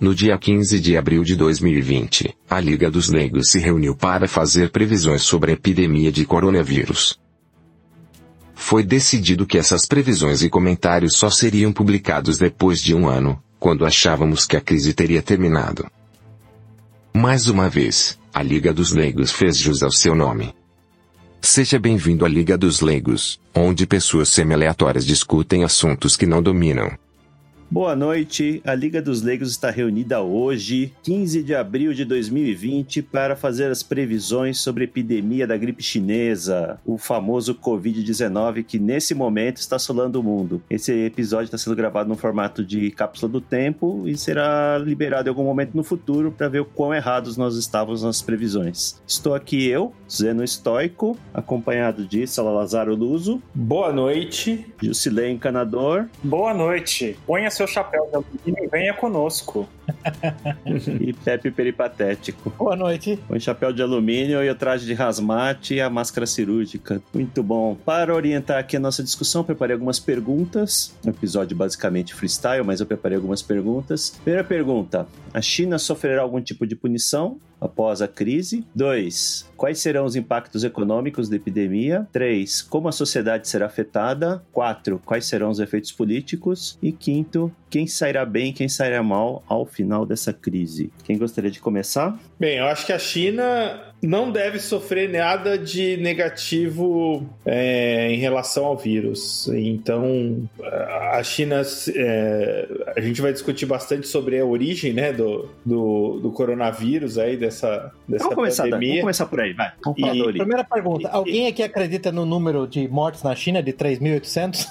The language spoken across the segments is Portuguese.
No dia 15 de abril de 2020, a Liga dos Leigos se reuniu para fazer previsões sobre a epidemia de coronavírus. Foi decidido que essas previsões e comentários só seriam publicados depois de um ano, quando achávamos que a crise teria terminado. Mais uma vez, a Liga dos Leigos fez jus ao seu nome. Seja bem-vindo à Liga dos Leigos, onde pessoas semi-aleatórias discutem assuntos que não dominam. Boa noite. A Liga dos Leigos está reunida hoje, 15 de abril de 2020, para fazer as previsões sobre a epidemia da gripe chinesa, o famoso Covid-19 que nesse momento está assolando o mundo. Esse episódio está sendo gravado no formato de cápsula do tempo e será liberado em algum momento no futuro para ver o quão errados nós estávamos nas previsões. Estou aqui eu, Zeno Estoico, acompanhado de Salazar Luso. Boa noite. Jusilei Encanador. Boa noite. Ponha seu chapéu de alumínio e venha conosco. e Pepe Peripatético. Boa noite. Com o chapéu de alumínio e o traje de rasmate e a máscara cirúrgica. Muito bom. Para orientar aqui a nossa discussão, preparei algumas perguntas. Um episódio basicamente freestyle, mas eu preparei algumas perguntas. Primeira pergunta: a China sofrerá algum tipo de punição após a crise? 2. Quais serão os impactos econômicos da epidemia? 3. Como a sociedade será afetada? 4. Quais serão os efeitos políticos? E quinto, quem sairá bem e quem sairá mal ao final dessa crise? Quem gostaria de começar? Bem, eu acho que a China não deve sofrer nada de negativo é, em relação ao vírus. Então, a China, é, a gente vai discutir bastante sobre a origem né, do, do, do coronavírus, aí, dessa, dessa vamos começar, pandemia. Vamos começar por aí, vai. E, primeira pergunta, alguém aqui acredita no número de mortes na China de 3.800?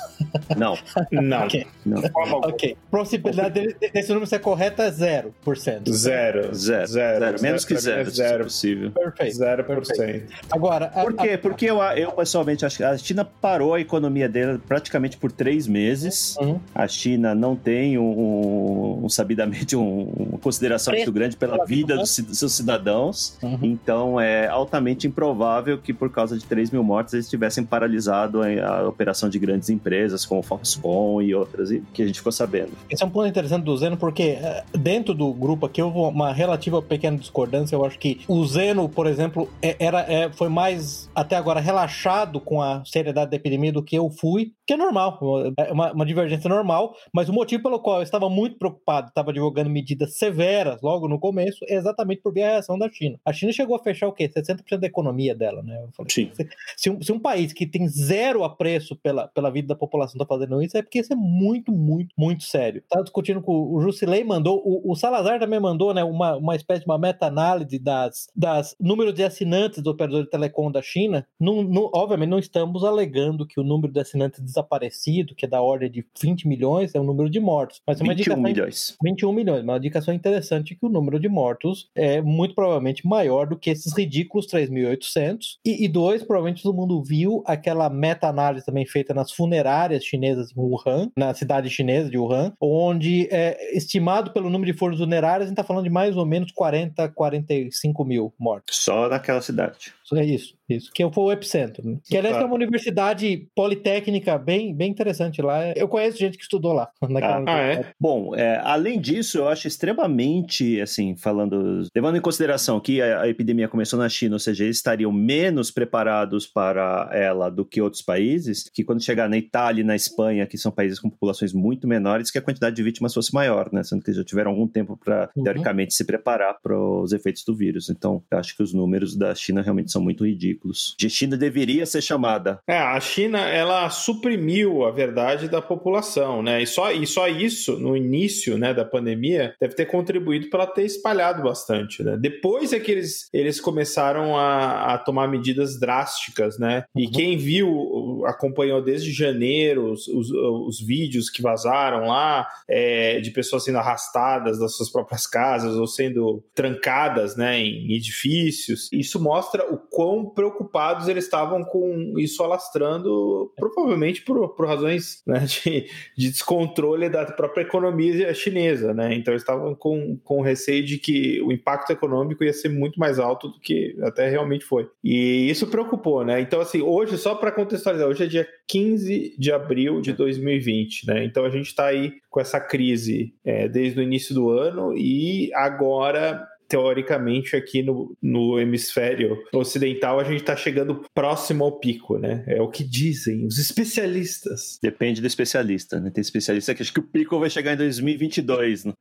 Não. Não. ok. Não. ok. Possibilidade desse número ser correto é 0%. Zero. Zero. Zero. Zero. Menos que zero, Zero. possível. Perfeito. Zero por cento. Agora, a- Por quê? Porque eu, eu pessoalmente acho que a China parou a economia dela praticamente por três meses. Uhum. A China não tem um, um- sabidamente um- uma consideração muito grande pela vida dos, seus cidadãos. Uhum. Então é altamente improvável que por causa de 3 mil mortes eles tivessem paralisado a, a operação de grandes empresas como Foxconn e outras que a gente ficou sabendo. Esse é um ponto interessante do Zeno, porque eh, dentro do grupo aqui houve uma relativa pequena discordância. Eu acho que o Zeno, por exemplo, é- era, é, foi mais até agora relaxado com a seriedade da epidemia do que eu fui, que é normal, é uma, uma divergência normal, mas o motivo pelo qual eu estava muito preocupado, estava divulgando medidas severas logo no começo, é exatamente por ver a reação da China. A China chegou a fechar o quê? 60% da economia dela, né? Eu falei, Sim. se, se um, se um país que tem zero apreço pela, pela vida da população tá fazendo isso, é porque isso é muito, muito, muito sério. Tá discutindo com o Jusilei, mandou, o, o Salazar também mandou, né, uma, uma espécie de uma meta-análise das, das números de assinantes do operador de telecom da China. Não, não- obviamente não estamos alegando que o número de assinantes desaparecido, que é da ordem de 20 milhões, é o número de mortos. Mas é uma 21 indicação milhões. 21 milhões, uma indicação interessante que o número de mortos é muito provavelmente maior do que esses ridículos 3.800. E, e dois, provavelmente todo mundo viu aquela meta-análise também feita nas funerárias chinesas em Wuhan, na cidade chinesa de Wuhan, onde é estimado pelo número de folhas funerárias, a gente está falando de mais ou menos 40, 45 mil mortos. Só naquela cidade. É isso, isso. Que foi o epicentro. Né? Que aliás Tá. é uma universidade politécnica bem, bem interessante lá. Eu conheço gente que estudou lá. naquela Ah, é? Bom, é, além disso, eu acho extremamente, assim, falando, levando em consideração que a, a epidemia começou na China, ou seja, eles estariam menos preparados para ela do que outros países, que quando chegar na Itália e na Espanha, que são países com populações muito menores, que a quantidade de vítimas fosse maior, né? Sendo que eles já tiveram algum tempo para, Uhum. teoricamente, se preparar para os efeitos do vírus. Então, eu acho que os números da China realmente são muito ridículos. De China deveria ser chamada. É, a China, ela suprimiu a verdade da população, né? E só, e só isso, no início né, da pandemia, deve ter contribuído para ter espalhado bastante, né? Depois é que eles, eles começaram a, a tomar medidas drásticas, né? E Uhum. quem viu, acompanhou desde janeiro os, os, os vídeos que vazaram lá, é, de pessoas sendo arrastadas das suas próprias casas ou sendo trancadas, né, em edifícios, isso mostra o quão preocupados eles estavam com isso alastrando, provavelmente por, por razões né, de, de, descontrole da própria economia chinesa, né? Então eles estavam com, com receio de que o impacto econômico ia ser muito mais alto do que até realmente foi. E isso preocupou, né? Então, assim, hoje, só para contextualizar, hoje é dia 15 de abril de 2020, né? Então a gente está aí com essa crise é, desde o início do ano e agora teoricamente, aqui no, no hemisfério ocidental, a gente está chegando próximo ao pico, né? É o que dizem os especialistas. Depende do especialista, né? Tem especialista que acha que o pico vai chegar em 2022, né?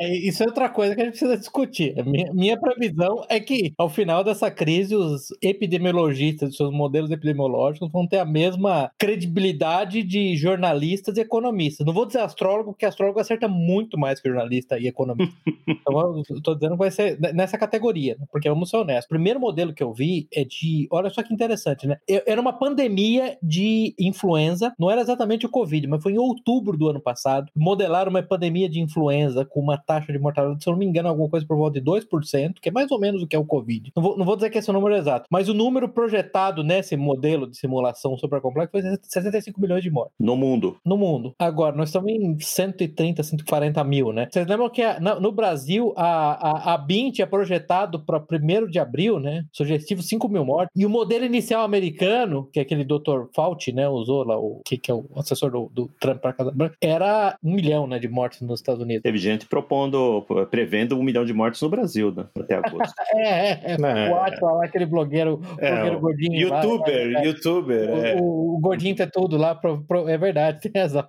É, isso é outra coisa que a gente precisa discutir. Minha, minha previsão é que, ao final dessa crise, os epidemiologistas, seus modelos epidemiológicos, vão ter a mesma credibilidade de jornalistas e economistas. Não vou dizer astrólogo, porque astrólogo acerta muito mais que jornalista e economista. então, eu tô dizendo que vai ser nessa categoria, né? porque vamos ser honestos. O primeiro modelo que eu vi é de. Olha só que interessante, né? Era uma pandemia de influenza, não era exatamente o Covid, mas foi em outubro do ano passado. Modelaram uma pandemia de influenza com uma taxa de mortalidade, se eu não me engano, alguma coisa por volta de 2%, que é mais ou menos o que é o Covid. Não vou, não vou dizer que esse é o número exato, mas o número projetado nesse modelo de simulação supercomplexa foi 65 milhões de mortes. No mundo. No mundo. Agora, nós estamos em 130, 140 mil, né? Vocês lembram que no Brasil a, a, a BIM tinha projetado para 1 de abril, né? Sugestivo 5 mil mortes. E o modelo inicial americano, que é aquele Dr. Fauci, né? Usou lá, o que, que é o assessor do, do Trump para Casa Branca, era um milhão né, de mortes nos Estados Unidos. Teve gente propondo, prevendo um milhão de mortes no Brasil, né? Até agosto. é, é, é. é. O Atila lá, aquele blogueiro, é, blogueiro gordinho. Youtuber, lá, é, youtuber. O, é. o, o, gordinho tem tudo lá, pro, pro, é verdade, tem razão.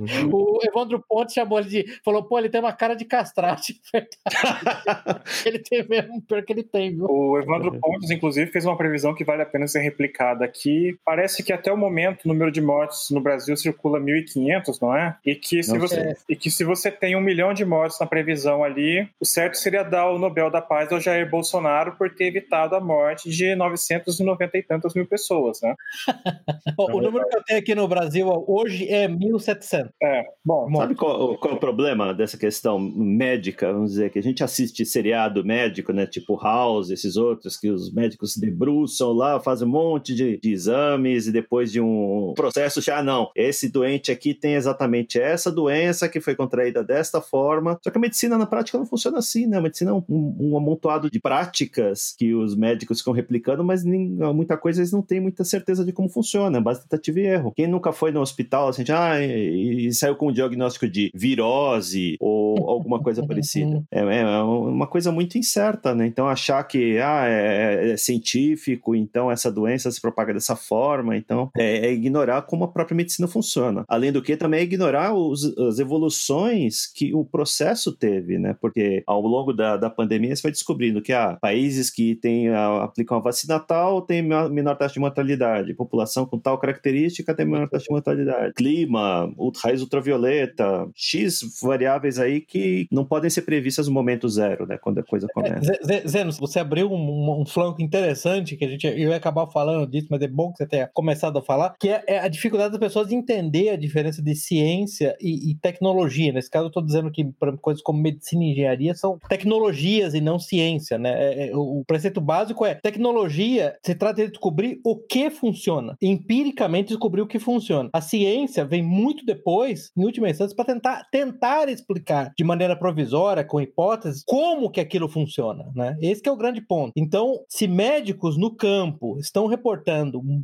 Uhum. O Evandro Pontes chamou ele de. Falou, pô, ele tem uma cara de castrate. ele tem mesmo, pior que ele tem, viu? O Evandro Pontes, inclusive, fez uma previsão que vale a pena ser replicada aqui. Parece que até o momento o número de mortes no Brasil circula 1.500, não é? E que, se você, é. e que se você tem um milhão de mortes na previsão ali, o certo seria dar o Nobel da Paz ao Jair Bolsonaro por ter evitado a morte de 990 e tantas mil pessoas, né? o número que eu tenho aqui no Brasil hoje é 1.700. É, bom. Sabe qual, qual, é o problema dessa questão médica? Vamos dizer que a gente assiste seriado médico, né? Tipo House, esses outros, que os médicos se debruçam lá, fazem um monte de, de exames e depois de um processo, já ah, não, esse doente aqui tem exatamente essa doença que foi contraída desta forma. Só que a medicina na prática não funciona assim, né? A medicina é um, um amontoado de práticas que os médicos ficam replicando, mas nem, muita coisa eles não têm muita certeza de como funciona, é base tentativa e erro. Quem nunca foi no hospital, assim, ah, e saiu com um diagnóstico de virose ou alguma coisa parecida. É, é, uma coisa muito incerta, né? Então achar que ah, é, é, científico, então essa doença se propaga dessa forma, então é, é, ignorar como a própria medicina funciona. Além do que, também é ignorar os, as evoluções que o processo teve, né? Porque ao longo da, da pandemia você vai descobrindo que ah, países que têm, aplicam a vacina tal têm menor taxa de mortalidade, população com tal característica tem menor taxa de mortalidade, clima, raios ultravioleta, X variáveis aí que não podem ser previstas no momento zero, né? Quando a coisa começa. Zeno, você abriu um, um, flanco interessante que a gente eu ia acabar falando disso, mas é bom que você tenha começado a falar, que é, é a dificuldade das pessoas de entender a diferença de ciência e, e tecnologia. Nesse caso, eu estou dizendo que coisas como medicina e engenharia são tecnologias e não ciência, né? É, é, o preceito básico é tecnologia se trata de descobrir o que funciona, empiricamente descobrir o que funciona. A ciência vem muito depois depois, em última instância, para tentar, tentar explicar de maneira provisória, com hipóteses, como que aquilo funciona, né? Esse é o grande ponto. Então, se médicos no campo estão reportando um,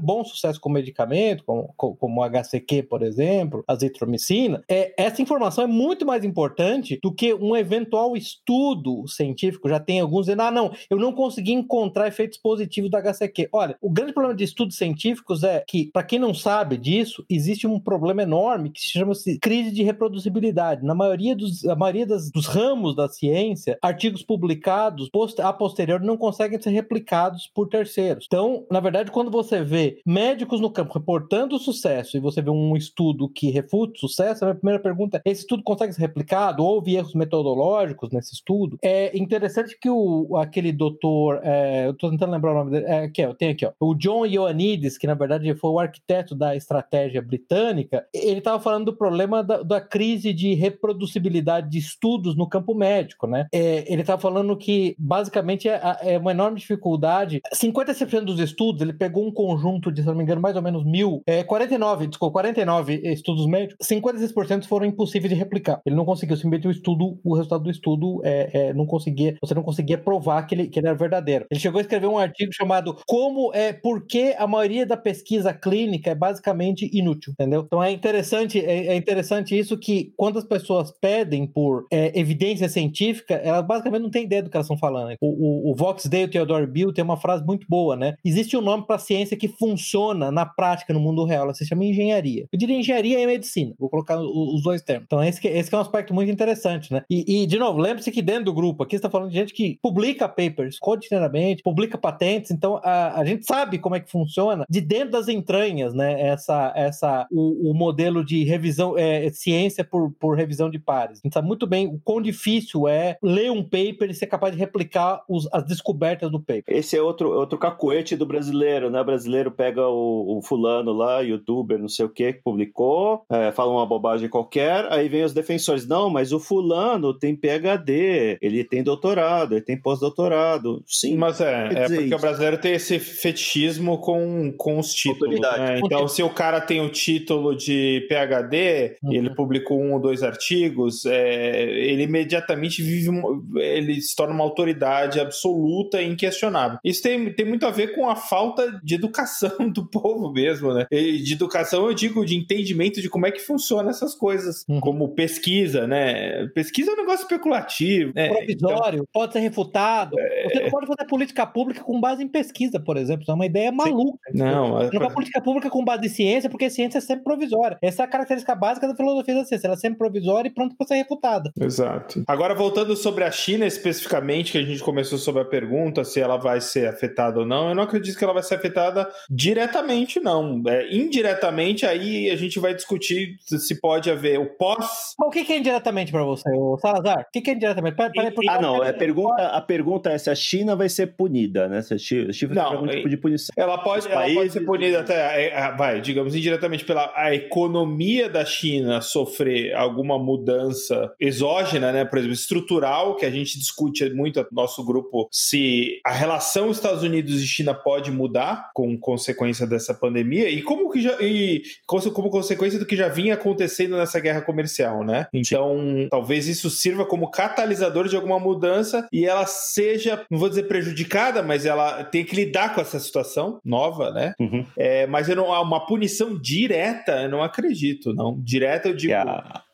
bom sucesso com medicamento, como, o HCQ, por exemplo, azitromicina, é, essa informação é muito mais importante do que um eventual estudo científico. Já tem alguns dizendo, ah, não, eu não consegui encontrar efeitos positivos do HCQ. Olha, o grande problema de estudos científicos é que, para quem não sabe disso, existe um problema enorme que se chama -se crise de reproduzibilidade. Na maioria dos, a maioria das, dos ramos da ciência, artigos publicados a posterior não conseguem ser replicados por terceiros. Então, na verdade, quando você vê médicos no campo reportando sucesso e você vê um estudo que refuta sucesso, a minha primeira pergunta é: esse estudo consegue ser replicado? Houve erros metodológicos nesse estudo? É interessante que o, aquele doutor, é, eu estou tentando lembrar o nome dele, é, aqui, ó, tem aqui, ó, o John Ioannidis, que na verdade foi o arquiteto da estratégia britânica, ele estava falando do problema da, da, crise de reproduzibilidade de estudos no campo médico, né? É, ele estava falando que, basicamente, é, é, uma enorme dificuldade. 56% dos estudos, ele pegou um conjunto de, se não me engano, mais ou menos mil, é, 49, desculpa, 49 estudos médicos, 56% foram impossíveis de replicar. Ele não conseguiu, simplesmente o estudo, o resultado do estudo é, é, não conseguia, você não conseguia provar que ele, que ele era verdadeiro. Ele chegou a escrever um artigo chamado Como é, por que a maioria da pesquisa clínica é basicamente inútil, entendeu? Então é interessante, é, é interessante isso que quando as pessoas pedem por é, evidência científica, elas basicamente não têm ideia do que elas estão falando. O, o, o Vox Day, o Theodore Bill, tem uma frase muito boa, né? Existe um nome para ciência que funciona na prática no mundo real, ela se chama engenharia. Eu diria engenharia e medicina, vou colocar os dois termos. Então esse, que, esse é um aspecto muito interessante, né? E, e de novo, lembre-se que dentro do grupo, aqui está falando de gente que publica papers cotidianamente, publica patentes, então a, a gente sabe como é que funciona de dentro das entranhas, né? Essa, essa, o, o modelo de revisão, é, ciência por, por revisão de pares. A gente sabe muito bem o quão difícil é ler um paper e ser capaz de replicar os, as descobertas do paper. Esse é outro, outro cacuete do brasileiro, né? O brasileiro pega o, o fulano lá, youtuber, não sei o que, que publicou, é, fala uma bobagem qualquer, aí vem os defensores, não, mas o fulano tem PhD, ele tem doutorado, ele tem pós-doutorado. Sim. Mas é, é porque isso. o brasileiro tem esse fetichismo com, com os títulos. Né? Então, se o cara tem o título de PhD, uhum. ele publicou um ou dois artigos, é, ele imediatamente vive, ele se torna uma autoridade absoluta e inquestionável. Isso tem, tem muito a ver com a falta de educação do povo mesmo, né? E de educação, eu digo, de entendimento de como é que funciona essas coisas, uhum. como pesquisa, né? Pesquisa é um negócio especulativo. Né? Provisório, então, pode ser refutado. É... Você não pode fazer política pública com base em pesquisa, por exemplo. Isso é uma ideia maluca. Não, é... não política pública com base em ciência, porque ciência é sempre provisória. Essa é a característica básica da filosofia da ciência. Ela é sempre provisória e pronta para ser refutada. Exato. Agora, voltando sobre a China especificamente, que a gente começou sobre a pergunta se ela vai ser afetada ou não, eu não acredito que ela vai ser afetada diretamente, não. É, indiretamente, aí a gente vai discutir se pode haver o pós. O que é indiretamente para você, Salazar? O que é indiretamente? Pera, pera, ah, não. É pergunta, a pergunta é se a China vai ser punida, né? Se a China, vai não, algum tipo de punição. Ela pode, ela pode ser punida até, é, vai, digamos, indiretamente pela a economia da China sofrer alguma mudança exógena, né? Por exemplo, estrutural, que a gente discute muito no nosso grupo, se a relação Estados Unidos e China pode mudar com consequência dessa pandemia e como que já e como consequência do que já vinha acontecendo nessa guerra comercial, né? Então, Sim. talvez isso sirva como catalisador de alguma mudança e ela seja, não vou dizer prejudicada, mas ela tem que lidar com essa situação nova, né? Uhum. É, mas eu não, uma punição direta, eu não acredito, não. Direta eu digo.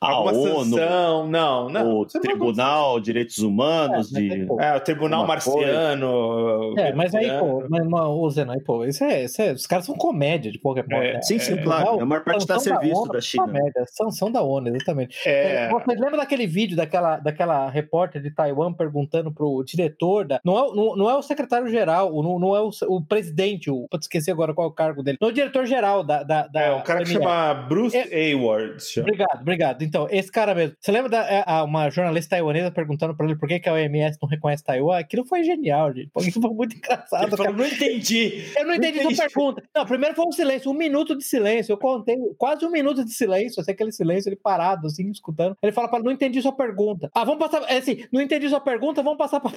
A, a ONU, sanção, não, não. O Tribunal de Direitos Humanos, é, de. É, o Tribunal Marciano. É, mas aí, pô, mas, ô Zeno, aí, pô, isso é, isso é, os caras são comédia de qualquer forma. É, sim, sim, é, claro. É a maior parte está a serviço da, da China. Comédia, sanção da ONU, exatamente. É... Você lembra daquele vídeo daquela, daquela repórter de Taiwan perguntando pro diretor da. Não é, não, não é o secretário-geral, não, não é o, o presidente, o, pode esquecer agora qual é o cargo dele. Não é o diretor-geral da, da, da. É, o cara que chama Bruce é, Hayward. Obrigado, obrigado. Então, esse cara mesmo. Você lembra da é, uma jornalista taiwanesa perguntando pra ele por que, que a OMS não reconhece Taiwan? Aquilo foi genial, gente. Aquilo foi muito engraçado. Falou, não entendi. Eu não, entendi, sua pergunta. Não, primeiro foi um silêncio, um minuto de silêncio. Eu contei quase um minuto de silêncio, assim, aquele silêncio, ele parado, assim, escutando. Ele fala para não entendi sua pergunta. Ah, vamos passar. É assim, não entendi sua pergunta, vamos passar pra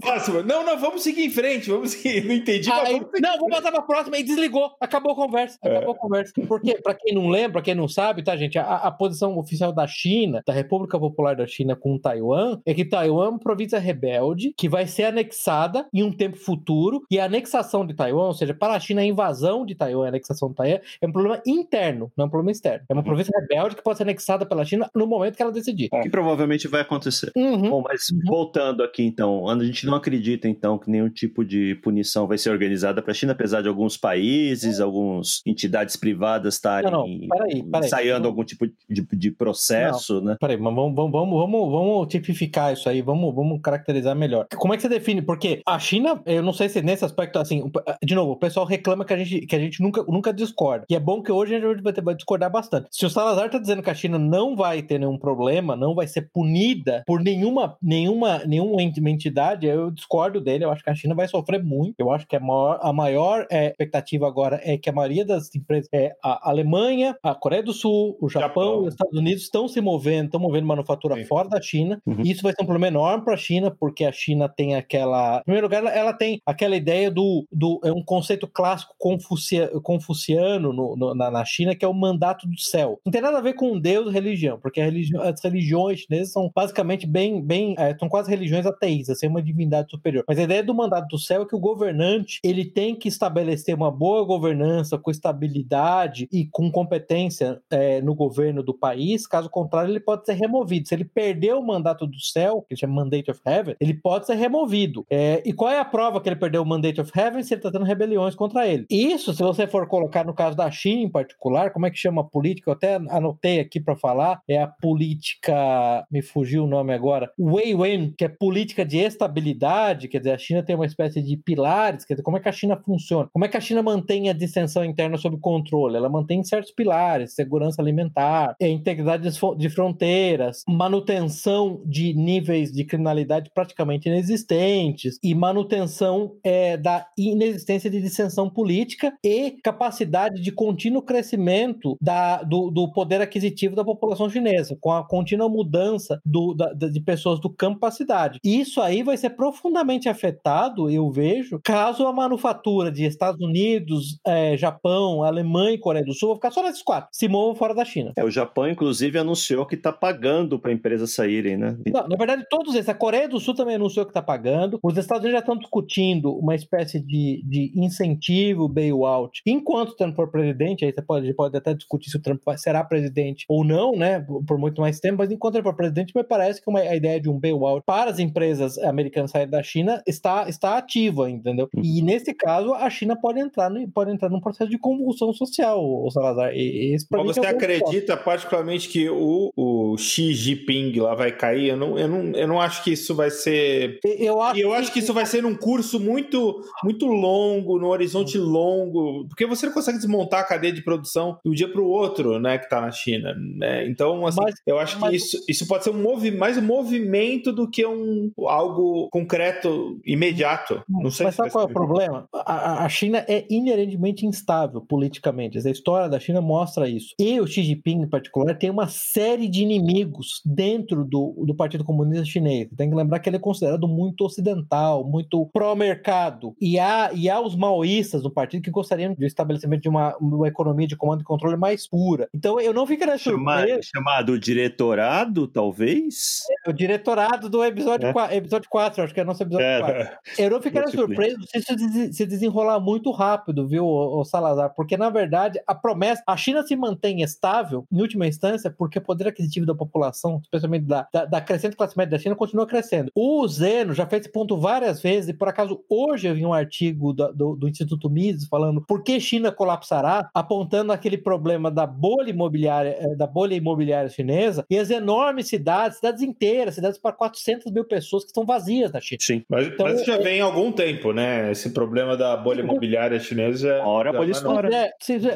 próxima. Não, não, vamos seguir em frente, vamos seguir. Não entendi. Aí, vamos não, vamos passar pra próxima e desligou. Acabou a conversa. Acabou é. a conversa. Porque, pra quem não lembra, quem não sabe, tá, gente? A, a posição oficial da China, da República Popular da China com Taiwan, é que Taiwan é uma província rebelde que vai ser anexada em um tempo futuro. E a anexação de Taiwan, ou seja, para a China, a invasão de Taiwan, a anexação de Taiwan, é um problema interno, não é um problema externo. É uma província rebelde que pode ser anexada pela China no momento que ela decidir. Que provavelmente vai acontecer. Uhum. Bom, mas uhum. voltando aqui então, a gente não acredita então que nenhum tipo de punição vai ser organizada para a China, apesar de alguns países, uhum. algumas entidades privadas estarem ensaiando algum tipo de, de, processo, não, né? Peraí, mas vamos, vamos, vamos, vamos, tipificar isso aí, vamos, vamos caracterizar melhor. Como é que você define? Porque a China, eu não sei se nesse aspecto, assim, de novo, o pessoal reclama que a gente, que a gente nunca, nunca discorda. E é bom que hoje a gente vai, ter, vai discordar bastante. Se o Salazar tá dizendo que a China não vai ter nenhum problema, não vai ser punida por nenhuma, nenhuma, nenhuma entidade, eu discordo dele. Eu acho que a China vai sofrer muito. Eu acho que a maior, a maior é, expectativa agora é que a maioria das empresas, é, a Alemanha, a Coreia do Sul, o Japão, Japão. os Estados Unidos estão se movendo, estão movendo manufatura Sim. fora da China. Uhum. E isso vai ser um problema enorme para a China, porque a China tem aquela. Em primeiro lugar, ela, ela tem aquela ideia do. do é um conceito clássico confucia, confuciano no, no, na, na China, que é o mandato do céu. Não tem nada a ver com Deus e religião, porque religi as religiões chinesas são basicamente bem. bem é, são quase religiões ateístas, sem uma divindade superior. Mas a ideia do mandato do céu é que o governante ele tem que estabelecer uma boa governança com estabilidade e com competência é, no governo do país. Caso contrário, ele pode ser removido. Se ele perder o mandato do céu, que chama Mandate of Heaven, ele pode ser removido. É, e qual é a prova que ele perdeu o Mandate of Heaven se ele está tendo rebeliões contra ele? Isso, se você for colocar no caso da China em particular, como é que chama a política? Eu até anotei aqui para falar, é a política, me fugiu o nome agora, Wei Wen, que é política de estabilidade, quer dizer, a China tem uma espécie de pilares, quer dizer, como é que a China funciona? Como é que a China mantém a distensão interna sob controle? Ela mantém certos pilares, segurança alimentar, é, integridade de fronteiras, manutenção de níveis de criminalidade praticamente inexistentes e manutenção é, da inexistência de dissensão política e capacidade de contínuo crescimento da, do, do poder aquisitivo da população chinesa, com a contínua mudança do, da, de pessoas do campo para a cidade. Isso aí vai ser profundamente afetado, eu vejo, caso a manufatura de Estados Unidos, é, Japão, Alemanha e Coreia do Sul vão ficar só nesses quatro, se movam fora da China. É, o Japão, inclusive, anunciou que está pagando para empresas saírem, né? Não, na verdade, todos esses. A Coreia do Sul também anunciou que está pagando. Os Estados Unidos já estão discutindo uma espécie de, de incentivo bailout. Enquanto o Trump for presidente, aí você pode, pode até discutir se o Trump será presidente ou não, né? Por muito mais tempo, mas enquanto ele for presidente, me parece que uma, a ideia de um bailout para as empresas americanas saírem da China está, está ativa, entendeu? Uhum. E nesse caso, a China pode entrar, no, pode entrar num processo de convulsão social, o Salazar. E, esse, Mas você é acredita particularmente que o, o Xi Jinping lá vai cair? Eu não, eu, não, eu não acho que isso vai ser. Eu acho, eu acho que... isso vai ser num curso muito, muito longo, no horizonte longo, porque você não consegue desmontar a cadeia de produção de um dia para o outro, né, que está na China. Né? Então, assim, mas, eu acho mas... que isso, isso pode ser um movi mais um movimento do que um algo concreto imediato. Não sei mas sabe qual é o problema? A, a China é inerentemente instável politicamente. A história da China mostra isso. E o Xi Jinping, em particular, tem uma série de inimigos dentro do, do Partido Comunista Chinês. Tem que lembrar que ele é considerado muito ocidental, muito pró-mercado. E há, e há os maoístas no partido que gostariam do estabelecimento de uma, uma economia de comando e controle mais pura. Então eu não ficaria surpreso. Chamado diretorado, talvez? É, o diretorado do episódio, é. 4, episódio 4, acho que é nosso episódio é. 4. Eu não ficaria surpreso se isso se desenrolar muito rápido, viu, o Salazar? Porque, na verdade, a promessa. A China se mantém estável, em última instância, porque o poder aquisitivo da população, especialmente da, da, da crescente classe média da China, continua crescendo. O Zeno já fez esse ponto várias vezes, e por acaso hoje eu vi um artigo do, do, do Instituto Mises falando por que China colapsará, apontando aquele problema da bolha imobiliária, eh, da bolha imobiliária chinesa e as enormes cidades, cidades inteiras, cidades para 400 mil pessoas que estão vazias na China. Sim, mas, então, mas já é... vem há algum tempo, né? Esse problema da bolha imobiliária chinesa. Uma hora a bolha estoura. É,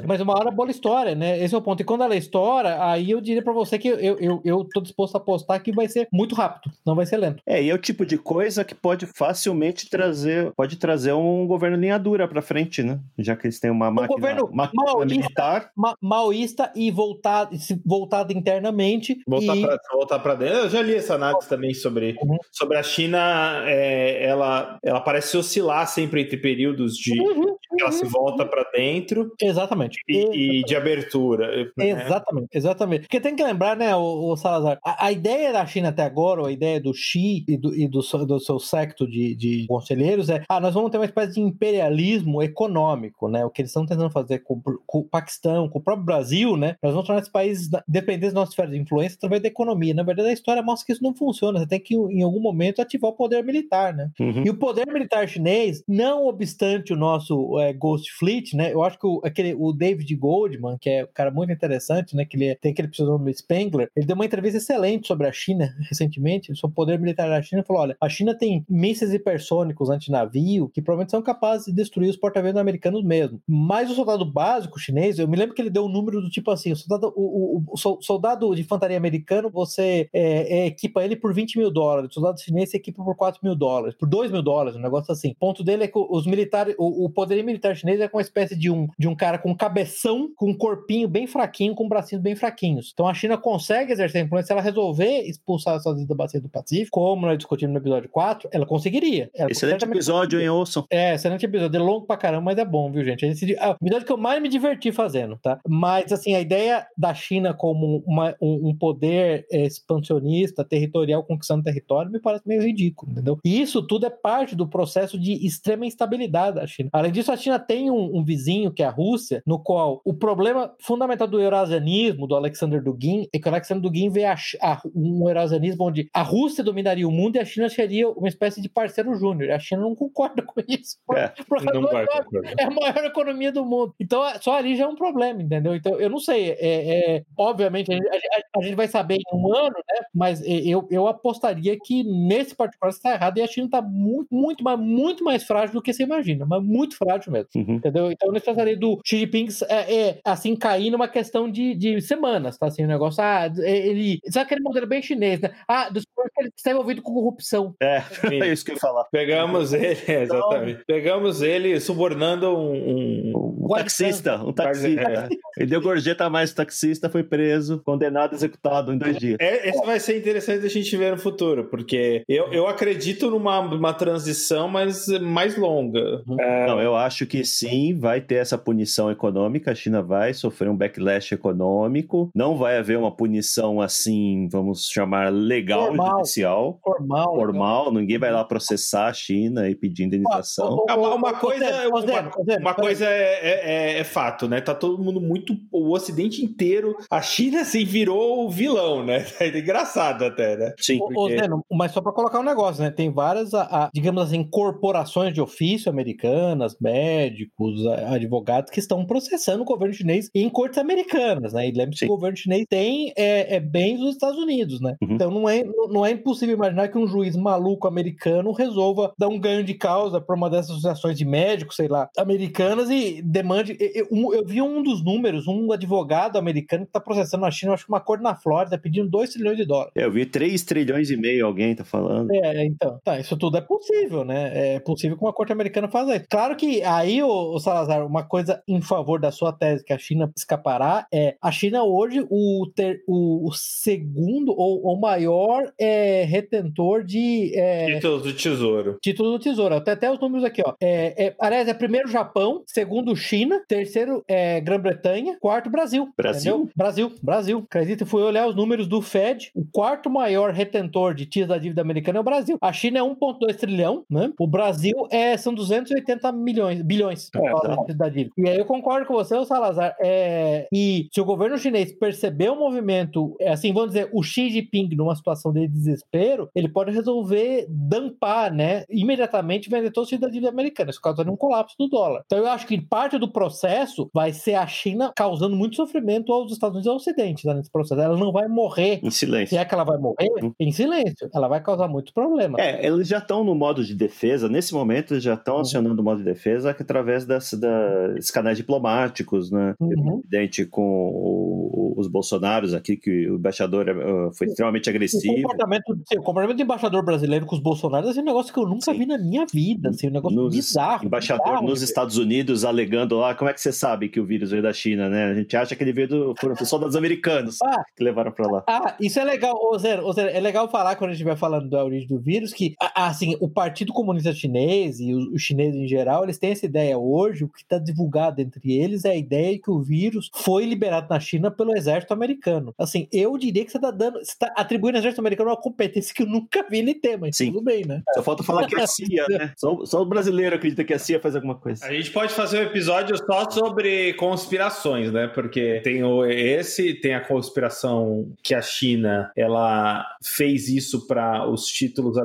mas uma hora a bolha história, né? Esse é o ponto. E quando ela estoura, aí eu diria para você que eu, eu, eu tô disposto a apostar que vai ser muito rápido, não vai ser lento. É, e é o tipo de coisa que pode facilmente trazer, pode trazer um governo linha dura para frente, né? Já que eles têm uma máquina, um governo máquina maoísta, militar. Ma maoísta e voltado, voltado internamente. Voltar e... para voltar para dentro. Eu já li essa análise também sobre, uhum. sobre a China. É, ela, ela parece oscilar sempre entre períodos de uhum. ela se volta para dentro. Exatamente. E, e, de abertura. Né? Exatamente, exatamente. Porque tem que lembrar, né, o, o, Salazar, a, a, ideia da China até agora, ou a ideia do Xi e do, e do, do seu secto de, de conselheiros é, ah, nós vamos ter uma espécie de imperialismo econômico, né? O que eles estão tentando fazer com, com, o Paquistão, com o próprio Brasil, né? Nós vamos tornar esses países dependentes da nossa esfera de influência através da economia. Na verdade, a história mostra que isso não funciona. Você tem que, em algum momento, ativar o poder militar, né? Uhum. E o poder militar chinês, não obstante o nosso é, Ghost Fleet, né? Eu acho que o, aquele, o David Goldman, que é um cara muito interessante, né? Que ele é, tem aquele pseudônimo Spengler, ele deu uma entrevista excelente sobre a China recentemente, sobre o poder militar da China, e falou: olha, a China tem mísseis hipersônicos antinavio que provavelmente são capazes de destruir os porta-aviões americanos mesmo. Mas o soldado básico chinês, eu me lembro que ele deu um número do tipo assim: o soldado, o, o, o soldado de infantaria americano, você é, é, equipa ele por 20 mil dólares, o soldado chinês você equipa por 4 mil dólares, por 2 mil dólares, um negócio assim. O ponto dele é que os militares, o, o poder militar chinês é uma espécie de um, de um cara com cabeção, com um corpinho bem fraquinho, com bracinhos bem Então a China consegue exercer influência se ela resolver expulsar os Estados Unidos da bacia do Pacífico, como nós discutimos no episódio 4, ela conseguiria. Ela excelente episódio, hein, ouçam. É, excelente episódio. É longo pra caramba, mas é bom, viu, gente? Esse, é o episódio que eu mais me diverti fazendo, tá? Mas, assim, a ideia da China como uma, um, um, poder é, expansionista, territorial, conquistando território, me parece meio ridículo, entendeu? E isso tudo é parte do processo de extrema instabilidade da China. Além disso, a China tem um, um vizinho, que é a Rússia, no qual o problema fundamental do eurasianismo, do Alexander Dugin, é que o Alexander Dugin vê a, a, um eurasianismo onde a Rússia dominaria o mundo e a China seria uma espécie de parceiro júnior. A China não concorda com isso. É, não vai é a maior economia do mundo. Então, só ali já é um problema, entendeu? Então, eu não sei. É, é obviamente, a gente, a, a gente, vai saber em um ano, né? Mas eu, eu apostaria que nesse particular está errado e a China está muito, muito, mas muito mais frágil do que você imagina. Mas muito frágil mesmo. Uhum. Entendeu? Então, eu não precisaria do Xi Jinping é, é, assim cair numa questão de, de semanas, tá? Assim, o negócio. Ah, ele. Sabe aquele modelo bem chinês, né? Ah, dos que ele está envolvido com corrupção. É, é isso que eu ia falar. Pegamos ele, exatamente. Então, Pegamos ele subornando um, um, um taxista. Um taxista. É. Ele deu gorjeta a mais o taxista, foi preso, condenado, executado em dois dias. É, esse vai ser interessante a gente ver no futuro, porque eu, eu acredito numa uma transição mas mais longa. É... Não, eu acho que sim, vai ter essa punição econômica, a China vai sofrer um backlash econômico, não vai haver uma punição assim, vamos chamar legal, formal, judicial. Formal. Formal, ninguém vai lá processar a China e pedir indenização. uma, uma coisa, uma, uma coisa é, é, é, fato, né? Tá todo mundo muito. O Ocidente inteiro. A China, assim, virou o vilão, né? É engraçado até, né? Sim. Porque... Ô, Zeno, mas só para colocar um negócio, né? Tem várias, a, a, digamos assim, corporações de ofício americanas, médicos, advogados que estão processando o governo chinês em cortes americanas, né? E lembre-se que o governo chinês tem é, é, bens dos Estados Unidos, né? Uhum. Então não é, não é impossível imaginar que um juiz maluco americano resolva dar um ganho de causa para uma dessas associações de médicos, sei lá, americanas e demande. Eu, eu, vi um dos números, um advogado americano que está processando a China, acho que uma cor na Flórida, pedindo 2 trilhões de dólares. Eu vi 3 trilhões e meio, alguém tá falando. É, então. Tá, isso tudo é possível, né? É possível que uma corte americana faça isso. Claro que aí, o Salazar, uma coisa em favor da sua tese que a China escapará é a China hoje, o, ter, o, o segundo ou o maior é, retentor de. É, títulos do tesouro. Títulos do tesouro. Até, até os números aqui, ó. É, é, aliás, é primeiro Japão, segundo China, terceiro é, Grã-Bretanha, quarto Brasil. Brasil? Entendeu? Brasil, Brasil. Acredita, fui olhar os números do Fed. O quarto maior retentor de títulos da dívida americana é o Brasil. A China é 1,2 trilhão, né? O Brasil é, são 280 milhões, bilhões é, da dívida. E aí eu concordo com você, Salazar. É, e se o governo chinês perceber o movimento, é, assim, vamos dizer, o Xi Jinping numa situação de desespero, ele pode resolver dampar, né? Imediatamente vender todo o da dívida americana. Isso causa um colapso do dólar. Então eu acho que parte do processo vai ser a China causando muito sofrimento aos Estados Unidos e ao Ocidente né, nesse processo. Ela não vai morrer. Em silêncio. Se é que ela vai morrer, uhum. em silêncio. Ela vai causar muitos problemas. É, eles já estão no modo de defesa, nesse momento, eles já estão uhum. acionando o modo de defesa através das, das canais diplomáticos, né? Uhum. Evidente com o, os bolsonaros aqui, que o embaixador uh, foi extremamente agressivo. O comportamento, o comportamento do embaixador brasileiro com os bolsonaros é um negócio que eu nunca sim. vi na minha vida, assim, um negócio nos, bizarro. Embaixador bizarro, nos Estados Unidos alegando lá, como é que você sabe que o vírus veio da China, né? A gente acha que ele veio do, foi das americanos. Ah, que levaram para lá. Ah, isso é legal, ô Zero, ô Zero, é legal falar quando a gente vai falando da origem do vírus que, assim, o Partido Comunista Chinês e os chineses em geral, eles têm essa ideia hoje, o que está divulgado entre eles é a ideia que o vírus foi liberado na China pelo exército americano. Assim, eu diria que você está dando, você tá atribuindo ao exército americano uma competência que eu nunca vi ele ter, mas Sim. tudo bem, né? Só falta falar que é a CIA, né? Só, só o brasileiro acredita que a CIA faz alguma coisa. A gente pode fazer um episódio só sobre conspirações, né? Porque tem o, esse, tem a conspiração que a China ela fez isso para os títulos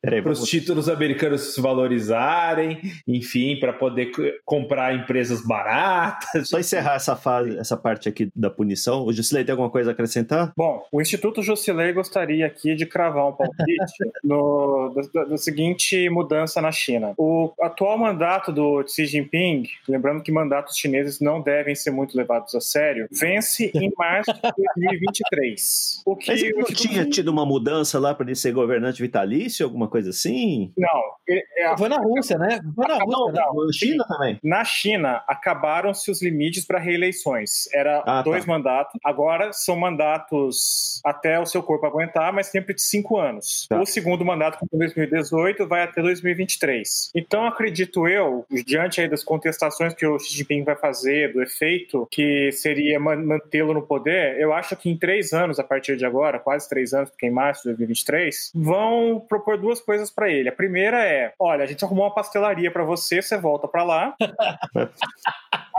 para os títulos americanos se valorizarem, enfim, para poder comprar empresas baratas. Só encerrar essa fase, essa parte aqui da punição. O Jusilei tem alguma coisa a acrescentar? Bom, o Instituto Jusilei gostaria aqui de cravar um palpite no, da, da seguinte mudança na China. O atual mandato do Xi Jinping, lembrando que mandatos chineses não devem ser muito levados a sério, vence em março de 2023. O que Mas ele não tinha tido uma mudança lá para ele ser governante vitalício, alguma coisa assim? Não. É, Foi na Rússia, né? Foi na Rússia. Não, não, na China também. Na China, acabaram-se os limites para reeleições. Era ah, tá. dois tá. mandatos. Agora são mandatos até o seu corpo aguentar, mas sempre de cinco anos. Tá. O segundo mandato, em 2018, vai até 2023. Então, acredito eu, diante aí das contestações que o Xi Jinping vai fazer, do efeito que seria mantê-lo no poder, eu acho que em três anos, a partir de agora, quase três anos, porque em março de 2023, vão propor duas coisas para ele. A primeira é: olha, a gente arrumou uma pastelaria para você, você volta para lá.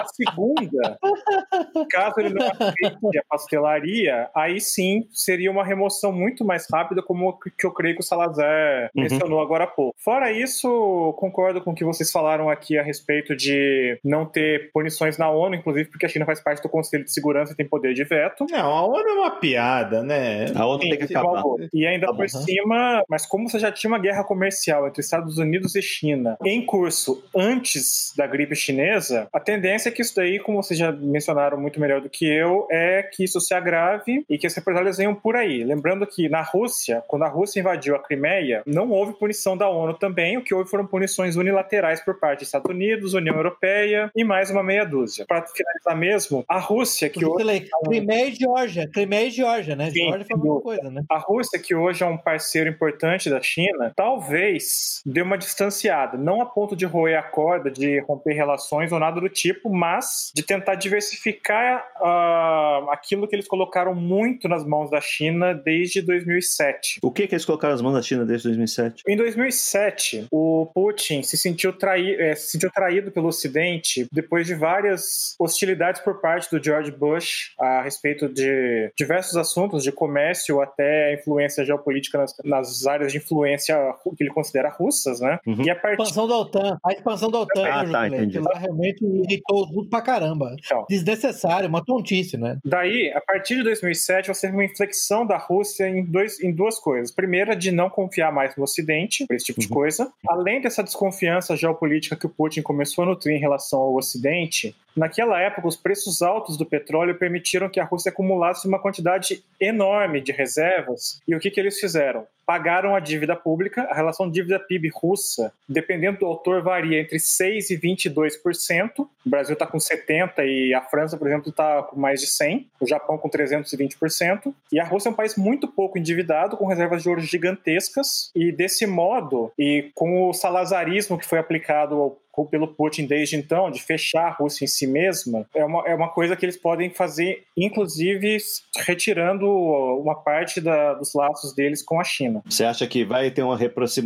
A segunda, caso ele não aceite a pastelaria, aí sim seria uma remoção muito mais rápida, como que eu creio que o Salazar uhum. mencionou agora há pouco. Fora isso, concordo com o que vocês falaram aqui a respeito de não ter punições na ONU, inclusive porque a China faz parte do Conselho de Segurança e tem poder de veto. Não, a ONU é uma piada, né? A ONU sim, tem que acabar. E ainda tá por cima, mas como você já tinha uma guerra comercial entre Estados Unidos e China em curso antes da gripe chinesa, a tendência é que isso daí, como vocês já mencionaram muito melhor do que eu, é que isso se agrave e que as represálias venham por aí. Lembrando que na Rússia, quando a Rússia invadiu a Crimeia, não houve punição da ONU também, o que houve foram punições unilaterais por parte dos Estados Unidos, União Europeia e mais uma meia dúzia. Para finalizar mesmo, a Rússia que hoje... Crimeia e Geórgia, Crimeia e Geórgia, né? Sim, Geórgia foi uma coisa, né? A Rússia, que hoje é um parceiro importante da China, talvez dê uma distanciada, não a ponto de roer a corda, de romper relações ou nada do tipo, mas de tentar diversificar uh, aquilo que eles colocaram muito nas mãos da China desde 2007. O que, que eles colocaram nas mãos da China desde 2007? Em 2007, o Putin se sentiu, trai é, se sentiu traído pelo Ocidente depois de várias hostilidades por parte do George Bush a respeito de diversos assuntos de comércio até influência geopolítica nas, nas áreas de influência que ele considera russas, né? Uhum. E a, part... a expansão da OTAN, a expansão da OTAN, ah, tá, entendi. lá realmente irritou tudo pra caramba. Então, Desnecessário, uma tontice, né? Daí, a partir de 2007, você teve uma inflexão da Rússia em, dois, em duas coisas. Primeira, de não confiar mais no Ocidente, por esse tipo uhum. de coisa. Além dessa desconfiança geopolítica que o Putin começou a nutrir em relação ao Ocidente, Naquela época, os preços altos do petróleo permitiram que a Rússia acumulasse uma quantidade enorme de reservas. E o que, que eles fizeram? Pagaram a dívida pública, a relação dívida-PIB russa, dependendo do autor, varia entre 6% e 22%. O Brasil está com 70% e a França, por exemplo, está com mais de 100%, o Japão com 320%. E a Rússia é um país muito pouco endividado, com reservas de ouro gigantescas. E desse modo, e com o salazarismo que foi aplicado ao pelo Putin desde então, de fechar a Rússia em si mesma, é uma, é uma coisa que eles podem fazer, inclusive retirando uma parte da, dos laços deles com a China. Você acha que vai ter uma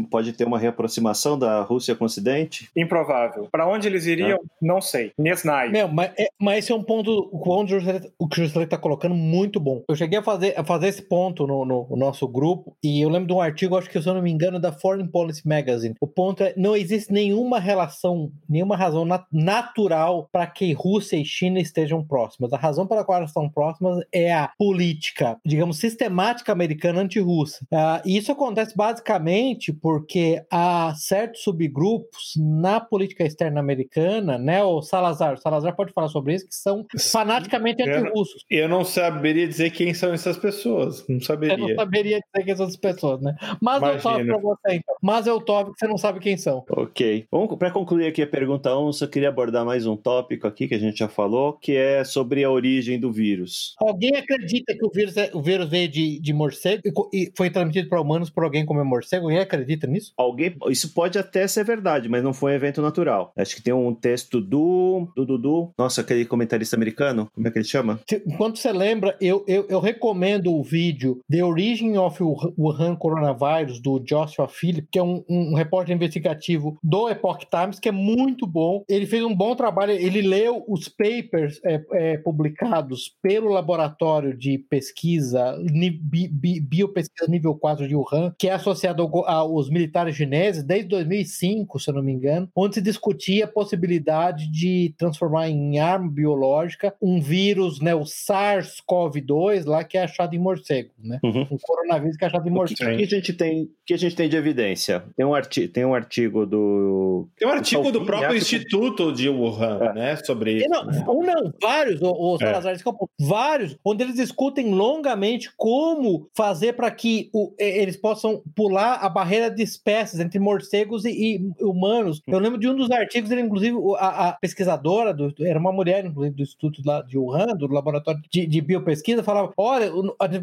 pode ter uma reaproximação da Rússia com o Ocidente? Improvável. Para onde eles iriam, ah. não sei. Nesnai. Meu, mas, é, mas esse é um ponto, o ponto o que o Juscelino está colocando muito bom. Eu cheguei a fazer, a fazer esse ponto no, no, no, nosso grupo e eu lembro de um artigo, acho que se eu não me engano, da Foreign Policy Magazine. O ponto é, não existe nenhuma relação nenhuma razão nat natural para que Rússia e China estejam próximas. A razão pela qual elas estão próximas é a política, digamos, sistemática americana anti-russa. Uh, e isso acontece basicamente porque há certos subgrupos na política externa americana, né? O Salazar, o Salazar pode falar sobre isso, que são fanaticamente anti-russos. Eu não saberia dizer quem são essas pessoas. Não saberia. Eu não saberia dizer quem são essas pessoas, né? Mas Imagina. eu topo pra você, então. Mas eu topo que você não sabe quem são. Ok. Para concluir concluir aqui a pergunta 1, só queria abordar mais um tópico aqui que a gente já falou, que é sobre a origem do vírus. Alguém acredita que o vírus, é, o vírus veio de, de morcego e foi transmitido para humanos por alguém como morcego? Alguém acredita nisso? Alguém, isso pode até ser verdade, mas não foi um evento natural. Acho que tem um texto do do Dudu, nossa, aquele comentarista americano, como é que ele chama? Enquanto você lembra, eu, eu, eu recomendo o vídeo The Origin of Wuhan Coronavirus do Joshua Philip, que é um, um repórter investigativo do Epoch Times, que é muito bom. Ele fez um bom trabalho, ele leu os papers é, é, publicados pelo laboratório de pesquisa, bi, bi, biopesquisa nível 4 de Wuhan, que é associado ao, aos militares chineses desde 2005, se eu não me engano, onde se discutia a possibilidade de transformar em arma biológica um vírus, né, o SARS-CoV-2, lá que é achado em morcego, né? Uhum. Um coronavírus que é achado em morcego. O que, que, a gente tem, que a gente tem de evidência? Tem um artigo, tem um artigo do Tem um artigo do próprio Instituto de Wuhan, é. né, sobre isso. Não, né? Um não, vários, o, o Salazar é. vários, onde eles discutem longamente como fazer para que o, eles possam pular a barreira de espécies entre morcegos e, e humanos. Eu lembro de um dos artigos, ele, inclusive, a, a pesquisadora, do, era uma mulher, inclusive, do Instituto lá de Wuhan, do laboratório de, de biopesquisa, falava: olha,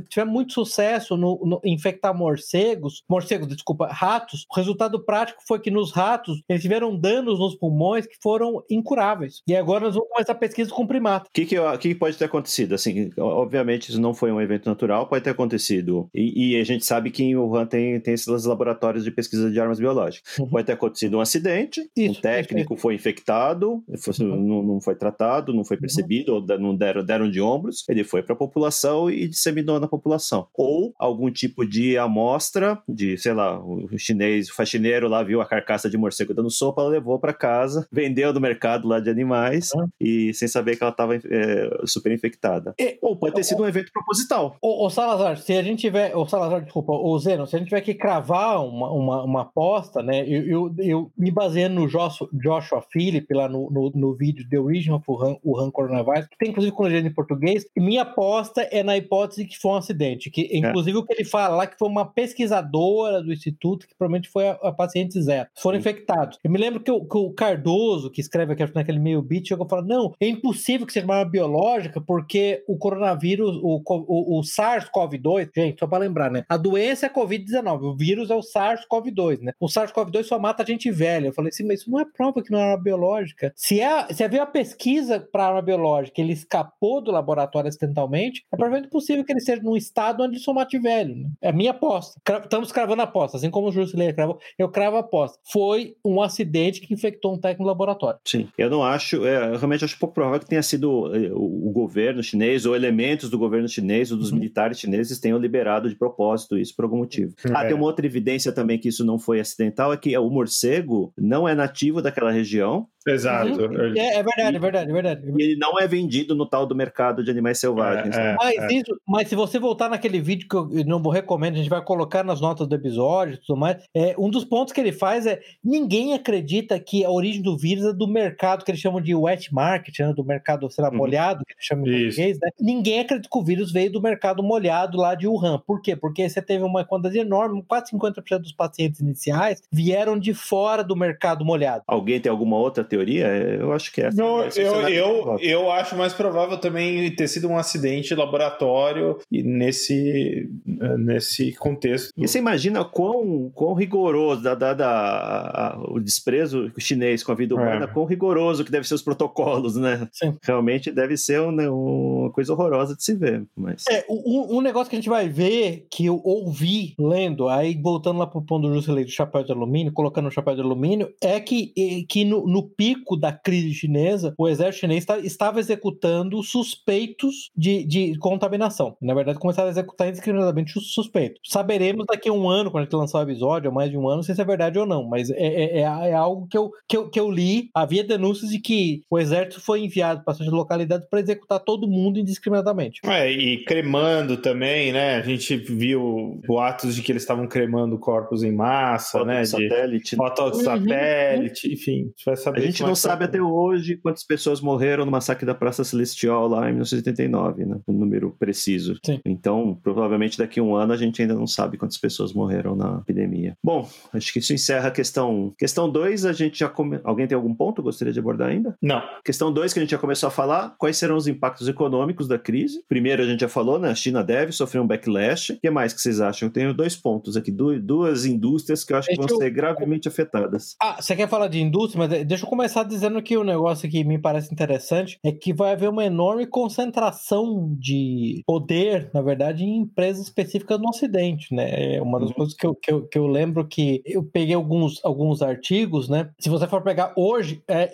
tivemos muito sucesso no, no, infectar morcegos, morcegos, desculpa, ratos. O resultado prático foi que nos ratos eles tiveram danos nos pulmões que foram incuráveis. E agora nós vamos começar a pesquisa com primata. O que, que, que, pode ter acontecido? Assim, obviamente, isso não foi um evento natural, pode ter acontecido. E, e a gente sabe que em Wuhan tem, tem esses laboratórios de pesquisa de armas biológicas. Uhum. Pode ter acontecido um acidente, isso, um técnico foi infectado, uhum. não, não, foi tratado, não foi uhum. percebido, uhum. ou não deram, deram de ombros, ele foi para a população e disseminou na população. Ou algum tipo de amostra de, sei lá, o chinês, o faxineiro lá viu a carcaça de morcego dando sopa, levou para casa, vendeu no mercado lá de animais uhum. e sem saber que ela estava é, super infectada. E, Ou pode ter sido um evento proposital. O, Salazar, se a gente tiver. O Salazar, desculpa, o Zeno, se a gente tiver que cravar uma, uma, uma aposta, né? Eu, eu, eu me baseando no Joshua, Joshua Philip lá no, no, no vídeo The Origin of Wuhan, Wuhan Coronavirus, que tem inclusive com legenda em português, minha aposta é na hipótese que foi um acidente. Que, é. inclusive, é. o que ele fala lá que foi uma pesquisadora do instituto que provavelmente foi a, a paciente zero. Foram Sim. infectados. Eu me lembro que o, que o Cardoso, que escreve aqui naquele meio beat, chegou a falar: não, é impossível que seja uma arma biológica, porque o coronavírus, o, o, o SARS-CoV-2, gente, só para lembrar, né? A doença é Covid-19, o vírus é o SARS-CoV-2, né? O SARS-CoV-2 só mata gente velha. Eu falei assim, mas isso não é prova que não é arma biológica. Se, é, se havia pesquisa para arma biológica, ele escapou do laboratório acidentalmente, é provavelmente possível que ele seja num estado onde só mate velho. Né? É a minha aposta. Estamos cravando a aposta, assim como o Júlio Leia cravou, eu cravo a aposta. Foi um acidente que infectou um técnico no laboratório. Sim, eu não acho, é, eu realmente acho pouco provável que tenha sido é, o, o governo chinês ou elementos do governo chinês ou dos uhum. militares chineses tenham liberado de propósito isso por algum motivo. É. Ah, tem uma outra evidência também que isso não foi acidental, é que o morcego não é nativo daquela região, Exato. Uhum. É, é, verdade, é verdade, é verdade. E ele não é vendido no tal do mercado de animais selvagens. É, é, mas, é. Isso, mas se você voltar naquele vídeo que eu não recomendo, a gente vai colocar nas notas do episódio e tudo mais, é, um dos pontos que ele faz é ninguém acredita que a origem do vírus é do mercado que eles chamam de wet market, né, do mercado, sei lá, uhum. molhado, que eles chamam em português, né? Ninguém acredita que o vírus veio do mercado molhado lá de Wuhan. Por quê? Porque você teve uma quantidade enorme, quase 50% dos pacientes iniciais vieram de fora do mercado molhado. Alguém tem alguma outra teoria? Eu acho que é. Não, eu, eu, eu acho mais provável também ter sido um acidente de laboratório e nesse, nesse contexto. E você imagina quão, quão rigoroso, dado o desprezo chinês com a vida humana, é. quão rigoroso que deve ser os protocolos, né? Sim. Realmente deve ser um, né, uma coisa horrorosa de se ver. Mas... É, um, um, negócio que a gente vai ver, que eu ouvi lendo, aí voltando lá pro ponto do Juscelino do chapéu de alumínio, colocando o chapéu de alumínio, é que, que no, no pico da crise chinesa, o exército chinês tá, estava executando suspeitos de, de contaminação. Na verdade, começaram a executar indiscriminadamente os suspeitos. Saberemos daqui a um ano, quando a gente lançar o episódio, ou mais de um ano, se isso é verdade ou não. Mas é, é, é, é algo que eu, que, eu, que eu li. Havia denúncias de que o exército foi enviado para essas localidades para executar todo mundo indiscriminadamente. É, e cremando também, né? A gente viu boatos de que eles estavam cremando corpos em massa, foto né? De satélite. Foto de uhum. satélite, enfim. A gente vai saber gente não sabe até hoje quantas pessoas morreram no massacre da Praça Celestial lá em 1989, né? O número preciso. Sim. Então, provavelmente daqui a um ano a gente ainda não sabe quantas pessoas morreram na epidemia. Bom, acho que isso encerra a questão. Questão 2, a gente já come... Alguém tem algum ponto que gostaria de abordar ainda? Não. Questão 2, que a gente já começou a falar, quais serão os impactos econômicos da crise? Primeiro, a gente já falou, né? A China deve sofrer um backlash. O que mais que vocês acham? Eu tenho dois pontos aqui, duas indústrias que eu acho que vão ser gravemente afetadas. Ah, você quer falar de indústria, mas deixa eu começar dizendo que o negócio que me parece interessante é que vai haver uma enorme concentração de poder, na verdade, em empresas específicas no Ocidente, né? É uma das uhum. coisas que eu, que, eu, que eu lembro que eu peguei alguns, alguns artigos, né? Se você for pegar hoje, é,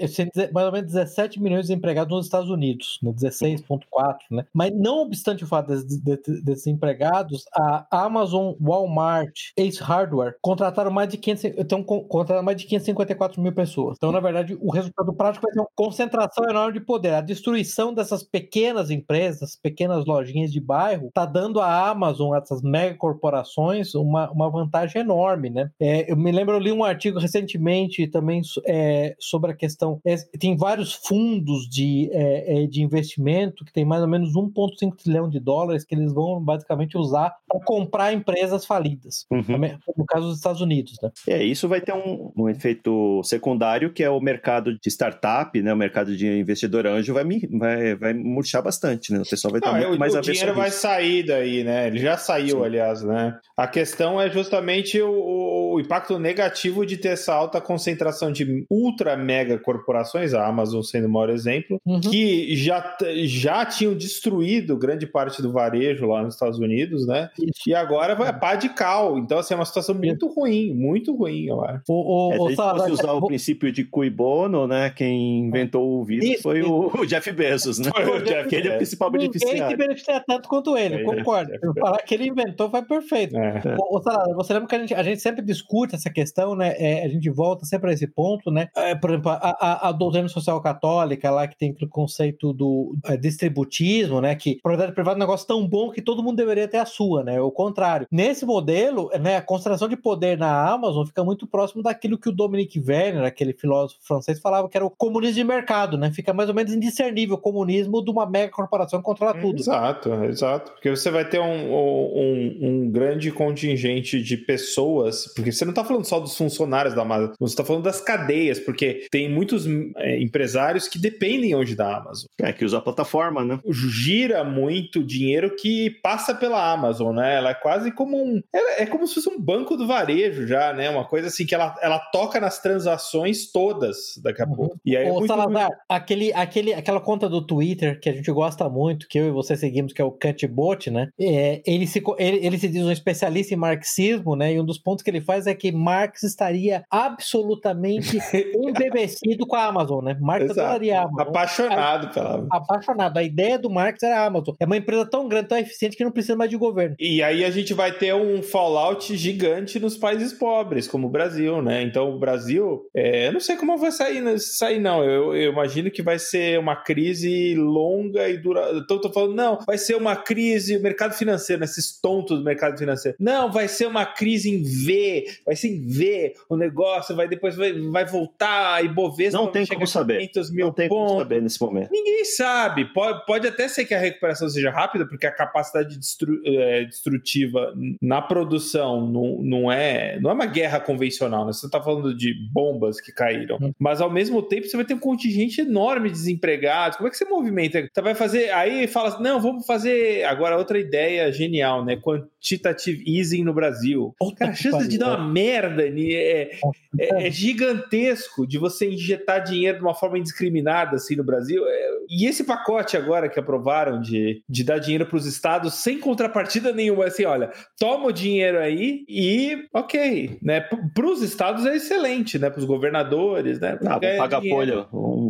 mais ou menos 17 milhões de empregados nos Estados Unidos, né? 16,4, né? Mas não obstante o fato desses, desses empregados, a Amazon, Walmart, Ace Hardware contrataram mais de 500, então, contrataram mais de 554 mil pessoas. Então, na verdade, o resultado prático vai ser uma concentração enorme de poder. A destruição dessas pequenas empresas, pequenas lojinhas de bairro, está dando à Amazon, essas megacorporações, uma, uma vantagem enorme, né? É, eu me lembro, eu li um artigo recentemente também é, sobre a questão. É, tem vários fundos de, é, é de investimento que tem mais ou menos 1,5 trilhão de dólares que eles vão basicamente usar para comprar empresas falidas. Uhum. No caso dos Estados Unidos, né? É, isso vai ter um, um efeito secundário que é o mercado de startup, né? O mercado de investidor anjo vai, vai, vai murchar bastante, né? O pessoal vai estar muito o, mais O dinheiro vai sair daí, né? Ele já saiu, Sim. aliás, né? A questão é justamente o, o, impacto negativo de ter essa alta concentração de ultra mega corporações, a Amazon sendo o maior exemplo, uhum. que já, já tinham destruído grande parte do varejo lá nos Estados Unidos, né? Isso. E agora vai a pá de cal. Então, assim, é uma situação muito ruim, muito ruim, eu acho. O, o, é, se a gente fosse usar o princípio de cui bono, né? Quem inventou o vírus isso, foi o, o, Jeff Bezos, né? Foi o Jeff, ele é o principal beneficiário. Ninguém se beneficia tanto quanto ele, é, concordo. É, Falar que ele inventou foi perfeito. É. O, Salada, você lembra que a gente, a gente sempre discute essa questão, né? É, a gente volta sempre a esse ponto, né? É, por exemplo, a, a, a, doutrina social católica lá que tem aquele conceito do é, distributismo, né? Que propriedade privada é um negócio tão bom que todo mundo deveria ter a sua, né? O contrário. Nesse modelo, né? A concentração de poder na Amazon fica muito próximo daquilo que o Dominique Werner, aquele filósofo francês, falava que era o comunismo de mercado, né? Fica mais ou menos indiscernível o comunismo de uma mega corporação que controla tudo. Exato, exato. Porque você vai ter um, um, um grande contingente de pessoas, porque você não está falando só dos funcionários da Amazon, você está falando das cadeias, porque tem muitos é, empresários que dependem hoje da Amazon. É, que usa a plataforma, né? Gira muito dinheiro que passa pela Amazon, né? Ela é quase como um. É, é como se fosse um banco do varejo já, né? Uma coisa assim que ela, ela toca nas transações todas daqui a uhum. pouco. E aí é Ô, é muito... Salazar, aquele, aquele, aquela conta do Twitter que a gente gosta muito, que eu e você seguimos, que é o Cutbot, né? É, ele, se, ele, ele se diz um especialista em marxismo, né? E um dos pontos que ele faz é que Marx estaria absolutamente embebecido com a Amazon, né? Marx adoraria a Amazon. Apaixonado pela Apaixonado. A ideia do Marx era a Amazon. É uma empresa tão grande, tão eficiente que não precisa mais de governo. E aí a gente vai ter um fallout gigante nos países pobres, como o Brasil, né? Então o Brasil, é, eu não sei como vai sair, sair não. Eu, eu imagino que vai ser uma crise longa e dura. Então eu tô falando, não, vai ser uma crise, mercado financeiro, esses tontos do mercado financeiro. Não, vai ser uma crise em V, vai ser em V, o negócio vai depois vai, vai voltar e Bovespa não tem como saber. Mil não tem pontos. como saber nesse momento. Ninguém sabe. Pode, pode até ser que a recuperação seja rápida, porque a capacidade destru, é, destrutiva na produção não, não é não é uma guerra convencional, né? Você está falando de bombas que caíram, hum. mas ao mesmo tempo você vai ter um contingente enorme de desempregados. Como é que você movimenta? Você vai fazer aí fala, não, vamos fazer agora outra ideia genial, né? Quantitative easing no Brasil. Cara, a chance de dar uma merda é, é, é, gigantesco de você injetar dinheiro de uma forma indiscriminada assim no Brasil. É, e esse pacote agora que aprovaram de, de dar dinheiro para os estados sem contrapartida nenhuma, assim, olha, toma o dinheiro aí e ok, né? Para os estados é excelente, né? Para os governadores, né? Ah, pagar folha,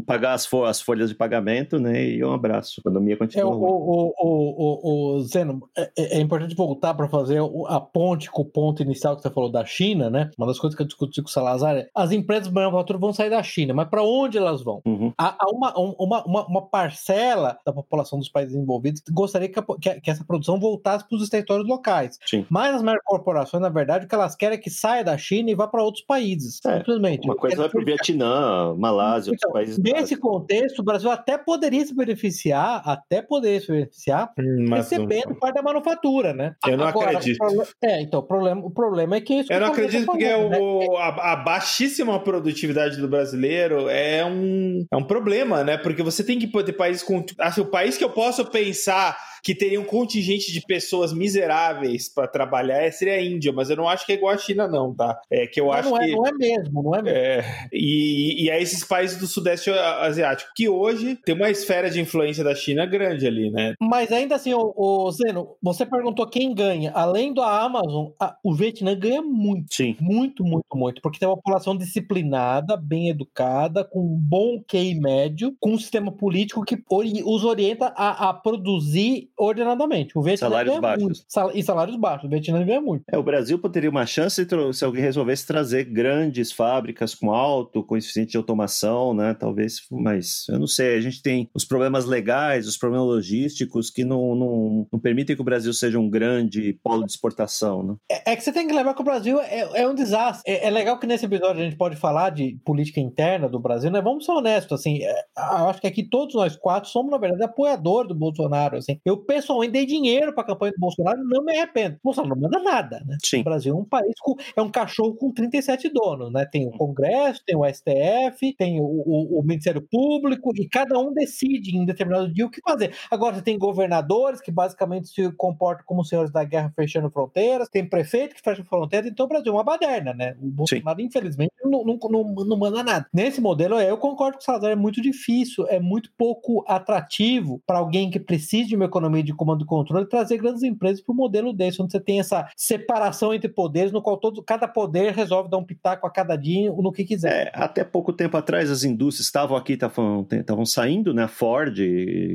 pagar as, fo as folhas de pagamento, né? E um abraço. A economia continua. É, o, o, o, o, Zeno, é, é, é importante voltar para fazer a ponte com o ponto inicial que você falou da China, né? Uma das coisas que eu discuti com o Salazar é as empresas de manufatura vão sair da China, mas para onde elas vão? Uhum. Há, há uma, uma, uma, uma parcela da população dos países envolvidos gostaria que, que, que essa produção voltasse para os territórios locais. Sim. Mas as maiores corporações, na verdade, o que elas querem é que saia da China e vá para outros países. É, simplesmente. Uma coisa vai para o Vietnã, Malásia, então, outros países. Nesse contexto, o Brasil até poderia se beneficiar, até poderia se beneficiar, hum, recebendo não... parte da manufatura, né? Eu não Agora, acredito. É, então, o problema, o problema é que isso. Eu não acredito porque falando, o, né? a, a, baixíssima produtividade do brasileiro é um, é um problema, né? Porque você tem que poder países com. Assim, o país que eu posso pensar que teria um contingente de pessoas miseráveis para trabalhar é, seria a Índia, mas eu não acho que é igual a China, não, tá? É que eu não, acho não é, que. Não é mesmo, não é mesmo. É, e, e é esses países do Sudeste Asiático, que hoje tem uma esfera de influência da China grande ali, né? Mas ainda assim, o, o Zeno, você perguntou quem ganha. Além da Amazon, a, o Vietnã ganha muito. Sim. Muito, muito, muito. Porque tem uma população disciplinada, bem educada, com um bom QI médio, com um sistema político que os orienta a, a produzir ordenadamente. O Vietnã salários baixos. Muito. Sal e salários baixos. O Vietnã ganha muito. É, o Brasil teria uma chance se alguém resolvesse trazer grandes fábricas com alto coeficiente de automação, né? Talvez, mas eu não sei. A gente tem os problemas legais, os problemas logísticos que não, não, não permitem que o Brasil seja um grande polo de exportação, né? É, é que você tem que lembrar que o Brasil é, é um desastre. É, é, legal que nesse episódio a gente pode falar de política interna do Brasil, né? Vamos ser honestos, assim. É, eu acho que aqui todos nós quatro somos, na verdade, apoiadores do Bolsonaro, assim. Eu pessoalmente dei dinheiro para a campanha do Bolsonaro não me arrependo. O Bolsonaro não manda nada, né? Sim. O Brasil é um país com, é um cachorro com 37 donos, né? Tem o Congresso, tem o STF, tem o, o, o Ministério Público e cada um decide em determinado dia o que fazer. Agora você tem governadores que basicamente se comportam como senhores da guerra fechando fronteiras, tem prefeito que fecha fronteiras, então o Brasil é uma baderna, né? O Bolsonaro, Sim. infelizmente, não, não, não, não, manda nada. Nesse modelo, eu concordo que o Salazar é muito difícil, é muito pouco atrativo para alguém que precisa de uma economia de comando e controle trazer grandes empresas para o modelo desse, onde você tem essa separação entre poderes, no qual todo, cada poder resolve dar um pitaco a cada dia no que quiser. É, até pouco tempo atrás, as indústrias estavam aqui, estavam saindo, né? Ford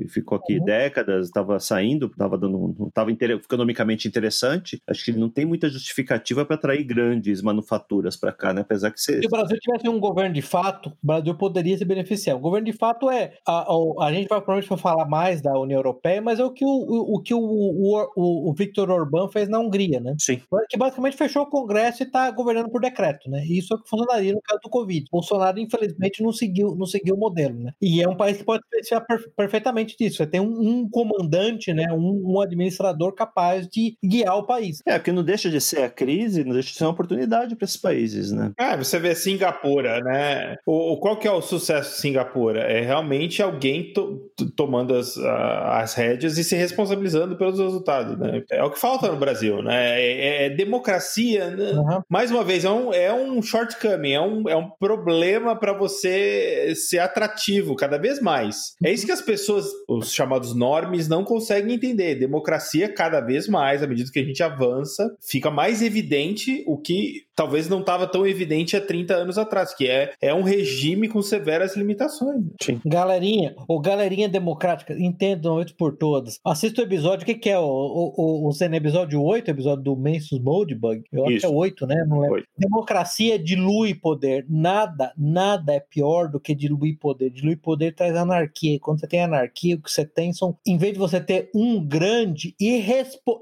ficou aqui uhum. décadas, estava saindo, estava dando, estava economicamente interessante. Acho que não tem muita justificativa para atrair grandes manufaturas para cá, né? Apesar que se... se o Brasil tivesse um governo de fato, o Brasil poderia se beneficiar. O governo de fato é a, a, a gente vai provavelmente falar mais da União Europeia, mas é o que o, o, o que o, o, o Victor Orbán fez na Hungria, né? Sim. Que basicamente fechou o Congresso e está governando por decreto, né? Isso é o que funcionaria no caso do Covid. Bolsonaro, infelizmente, não seguiu, não seguiu o modelo, né? E é um país que pode beneficiar per perfeitamente disso. Você tem um, um comandante, né? Um, um, administrador capaz de guiar o país. É, porque não deixa de ser a crise, não deixa de ser uma oportunidade para esses países, né? Ah, você vê Singapura, né? O, qual que é o sucesso de Singapura? É realmente alguém to tomando as, as rédeas e se responsabilizando pelos resultados, né? É o que falta no Brasil, né? É, é, é democracia, né? uhum. mais uma vez, é um, é um shortcoming, é um, é um problema para você ser atrativo cada vez mais. É isso que as pessoas, os chamados normes, não conseguem entender. Democracia, cada vez mais, à medida que a gente avança, fica mais evidente o que talvez não estava tão evidente há 30 anos atrás, que é, é um regime com severas limitações. Sim. Galerinha, ou galerinha democrática, entendam isso por todas. Assista o episódio, o que, que é? O, o, o, o episódio 8, episódio do Mensus Moldbug? Eu isso. acho que é 8, né? Não lembro. 8. Democracia dilui poder. Nada, nada é pior do que diluir poder. Diluir poder traz anarquia. E quando você tem anarquia, o que você tem são, em vez de você ter um grande e,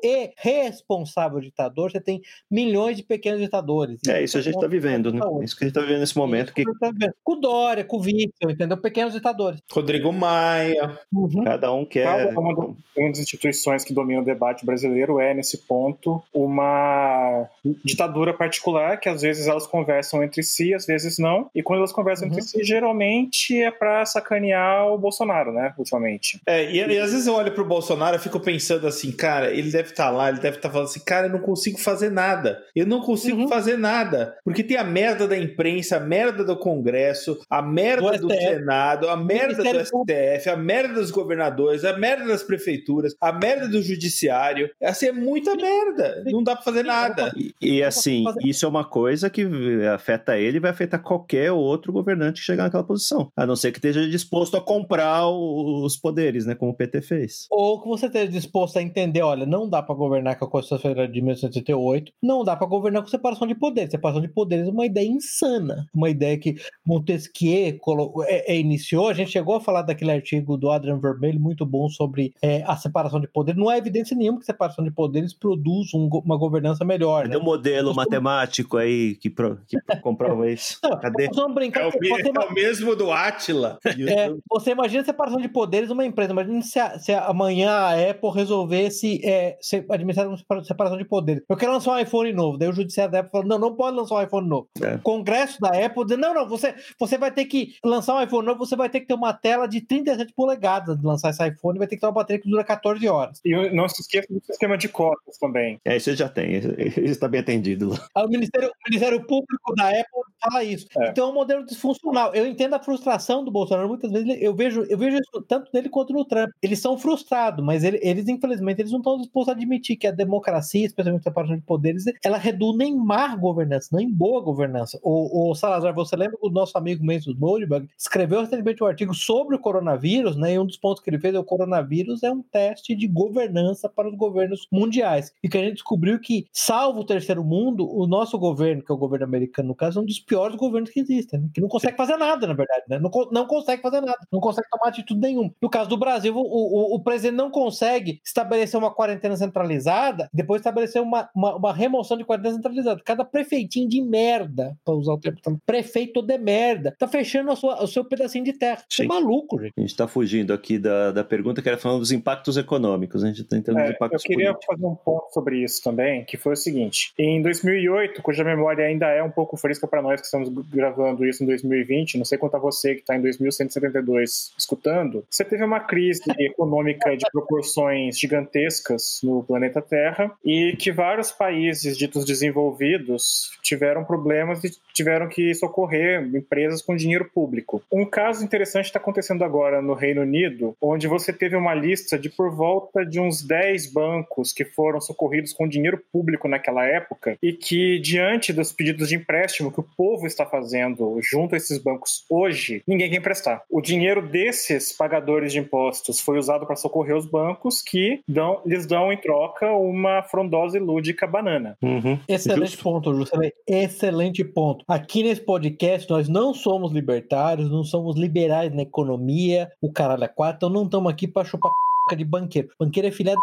e responsável ditador, você tem milhões de pequenos ditadores é, isso a gente está vivendo, né? Isso que a gente está vivendo nesse momento. Que... Tá com o Dória, com o Witzel, entendeu? Pequenos ditadores. Rodrigo Maia. Uhum. Cada um quer. Uma, uma das instituições que domina o debate brasileiro é, nesse ponto, uma ditadura particular, que às vezes elas conversam entre si, às vezes não. E quando elas conversam uhum. entre si, geralmente é para sacanear o Bolsonaro, né? Ultimamente. É, e, e às vezes eu olho pro Bolsonaro e fico pensando assim, cara, ele deve estar tá lá, ele deve estar tá falando assim, cara, eu não consigo fazer nada. Eu não consigo uhum. fazer nada. Porque tem a merda da imprensa, a merda do Congresso, a merda do, do Senado, a merda do STF, a merda dos governadores, a merda das prefeituras prefeituras, a merda do judiciário. Assim, é muita merda. Não dá pra fazer nada. E, e assim, isso é uma coisa que afeta ele e vai afetar qualquer outro governante que chegar naquela posição. A não ser que esteja disposto a comprar os poderes, né? Como o PT fez. Ou que você esteja disposto a entender, olha, não dá para governar com a Constituição Federal de 1988, não dá para governar com separação de poderes. Separação de poderes é uma ideia insana. Uma ideia que Montesquieu é, é, iniciou. A gente chegou a falar daquele artigo do Adrian Vermelho, muito bom, sobre é, a separação de poderes. Não há evidência nenhuma que separação de poderes produz um, uma governança melhor. Cadê né? um modelo matemático aí que, pro, que comprova isso? Não, Cadê? Brincar, é, o, você, é o mesmo do Atila. É, você imagina a separação de poderes numa empresa. Imagina se, a, se amanhã a Apple resolvesse é, administrar uma separação de poderes. Eu quero lançar um iPhone novo. Daí o judiciário da Apple falou: não, não pode lançar um iPhone novo. É. Congresso da Apple diz: não, não, você, você vai ter que lançar um iPhone novo, você vai ter que ter uma tela de 37 polegadas de lançar esse iPhone, vai ter que ter uma bateria que dura 14 horas. E não se esqueça do sistema de cotas também. É, isso já tem, isso está bem atendido lá. O Ministério, o Ministério Público da Apple fala isso. É. Então é um modelo disfuncional. Eu entendo a frustração do Bolsonaro, muitas vezes eu vejo, eu vejo isso tanto nele quanto no Trump. Eles são frustrados, mas ele, eles, infelizmente, eles não estão dispostos a admitir que a democracia, especialmente a separação de poderes, ela reduz em má governança, não em boa governança. O, o Salazar, você lembra que o nosso amigo Mendes Nordberg escreveu recentemente um artigo sobre o coronavírus, né? E um dos pontos que ele fez é o coronavírus é um teste de governança para os governos mundiais. E que a gente descobriu que, salvo o terceiro mundo, o nosso governo, que é o governo americano, no caso, é um dos piores governos que existem, né? que não consegue fazer nada, na verdade, né? Não, não consegue fazer nada, não consegue tomar atitude nenhuma. No caso do Brasil, o, o, o presidente não consegue estabelecer uma quarentena centralizada, depois estabelecer uma, uma, uma remoção de quarentena centralizada. Cada prefeitinho de merda, para usar o termo, prefeito de merda, tá fechando a sua, o seu pedacinho de terra. Isso é maluco, gente. A gente tá fugindo aqui da, da pergunta que era falando dos impactos econômicos. A gente tá entrando é, nos impactos Eu queria políticos. fazer um ponto sobre isso também, que foi o seguinte: em 2008, cuja memória ainda é um pouco fresca para nós que estamos gravando isso em 2020, não sei quanto a você que está em 2172 escutando, você teve uma crise econômica de proporções gigantescas no planeta Terra e que vários países ditos desenvolvidos tiveram problemas e tiveram que socorrer empresas com dinheiro público. Um caso interessante está acontecendo agora no Reino Unido, onde você teve uma lista de por volta de uns 10 bancos que foram socorridos com dinheiro público naquela época e que, diante dos pedidos de empréstimo que o povo está fazendo junto a esses bancos hoje, ninguém quer emprestar. O dinheiro desses pagadores de impostos foi usado para socorrer os bancos que dão, lhes dão em troca uma frondosa e lúdica banana. Uhum. Excelente Justo. ponto, Juscelino. Excelente ponto. Aqui nesse podcast nós não somos libertários, não somos liberais na economia, o caralho é quatro, então não estamos aqui para chupar de banqueiro. Banqueiro é filha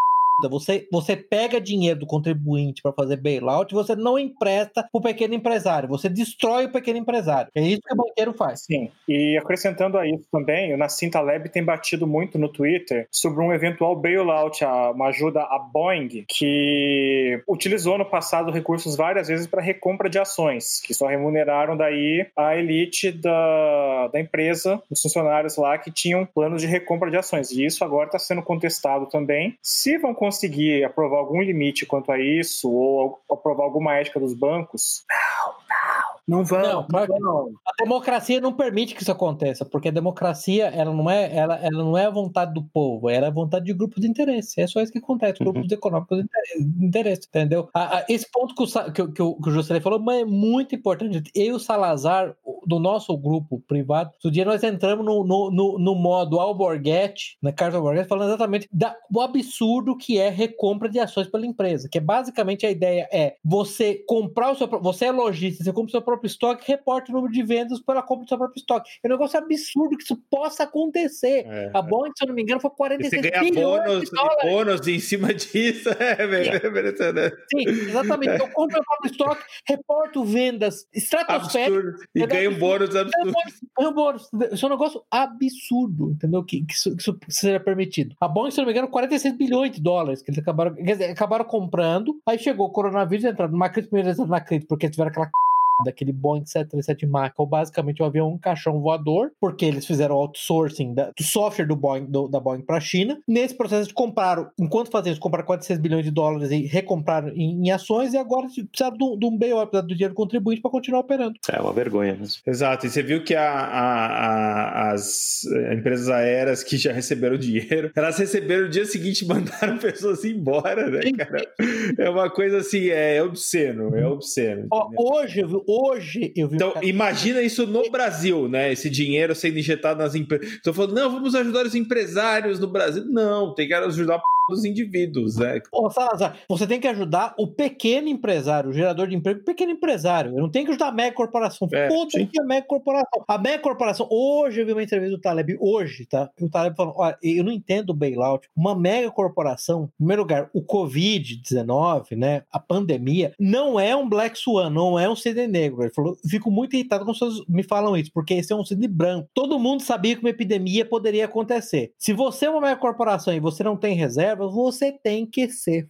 você, você pega dinheiro do contribuinte para fazer bailout, você não empresta para o pequeno empresário, você destrói o pequeno empresário. É isso que o banqueiro faz. Sim, e acrescentando a isso também, o Nassim Taleb tem batido muito no Twitter sobre um eventual bailout, uma ajuda à Boeing, que utilizou no passado recursos várias vezes para recompra de ações, que só remuneraram daí a elite da, da empresa, os funcionários lá que tinham planos de recompra de ações. E isso agora está sendo contestado também. Se vão conseguir aprovar algum limite quanto a isso, ou aprovar alguma ética dos bancos, não, não. Não vão. Não, não. A democracia não permite que isso aconteça, porque a democracia ela não é, ela, ela não é a vontade do povo, ela é a vontade de grupos de interesse. É só isso que acontece, grupos uhum. econômicos de interesse, entendeu? A, a, esse ponto que o, que, que, o, que o Juscelino falou é muito importante. Eu e o Salazar, do nosso grupo privado, outro dia nós entramos no, no, no, no modo Alborguete, na carta Alborguete, falando exatamente da, do absurdo que é recompra de ações pela empresa, que é basicamente a ideia é você comprar o seu, você é lojista, você compra o seu próprio estoque, reporta o número de vendas pela compra do seu próprio estoque. É um negócio absurdo que isso possa acontecer. É, a Boeing, se eu não me engano, foi 46 e você ganha bônus, bônus em cima disso. É, é. Sim, exatamente. Eu compro o próprio estoque, reporto vendas estratosféricas. E ganho um bônus absurdo. Ganho um bônus. Isso é um negócio absurdo, entendeu? Que, que, isso, que isso seja permitido. A Boeing, se eu não me engano, 46 bilhões de dólares que eles acabaram, acabaram comprando. Aí chegou o coronavírus, entrando numa crise, primeiro entraram na crise porque tiveram aquela daquele Boeing 737 MAX, ou basicamente o um avião um caixão voador, porque eles fizeram outsourcing da, do software do Boeing, do, da Boeing para a China. Nesse processo de compraram, enquanto faziam isso, compraram 46 bilhões de dólares e recompraram em, em ações, e agora precisaram de um, de um bailout, do dinheiro contribuinte para continuar operando. É uma vergonha mesmo. Exato, e você viu que a, a, a, as empresas aéreas que já receberam dinheiro, elas receberam no dia seguinte e mandaram pessoas embora, né, cara? É uma coisa assim, é obsceno, é obsceno. Ó, hoje, hoje eu vi. Então, um imagina isso no Brasil, né? Esse dinheiro sendo injetado nas empresas. Então, falando, não, vamos ajudar os empresários no Brasil. Não, tem que ajudar a dos indivíduos, né? Ô, Salazar, você tem que ajudar o pequeno empresário, o gerador de emprego, o pequeno empresário. Eu não tenho que ajudar a mega corporação. É, Todo que a mega corporação. A mega corporação, hoje eu vi uma entrevista do Taleb, hoje, tá? O Taleb falando: olha, eu não entendo o bailout. Uma mega corporação, em primeiro lugar, o Covid-19, né? A pandemia, não é um Black Swan, não é um CD negro. Ele falou: fico muito irritado quando vocês me falam isso, porque esse é um CD branco. Todo mundo sabia que uma epidemia poderia acontecer. Se você é uma mega corporação e você não tem reserva, você tem que ser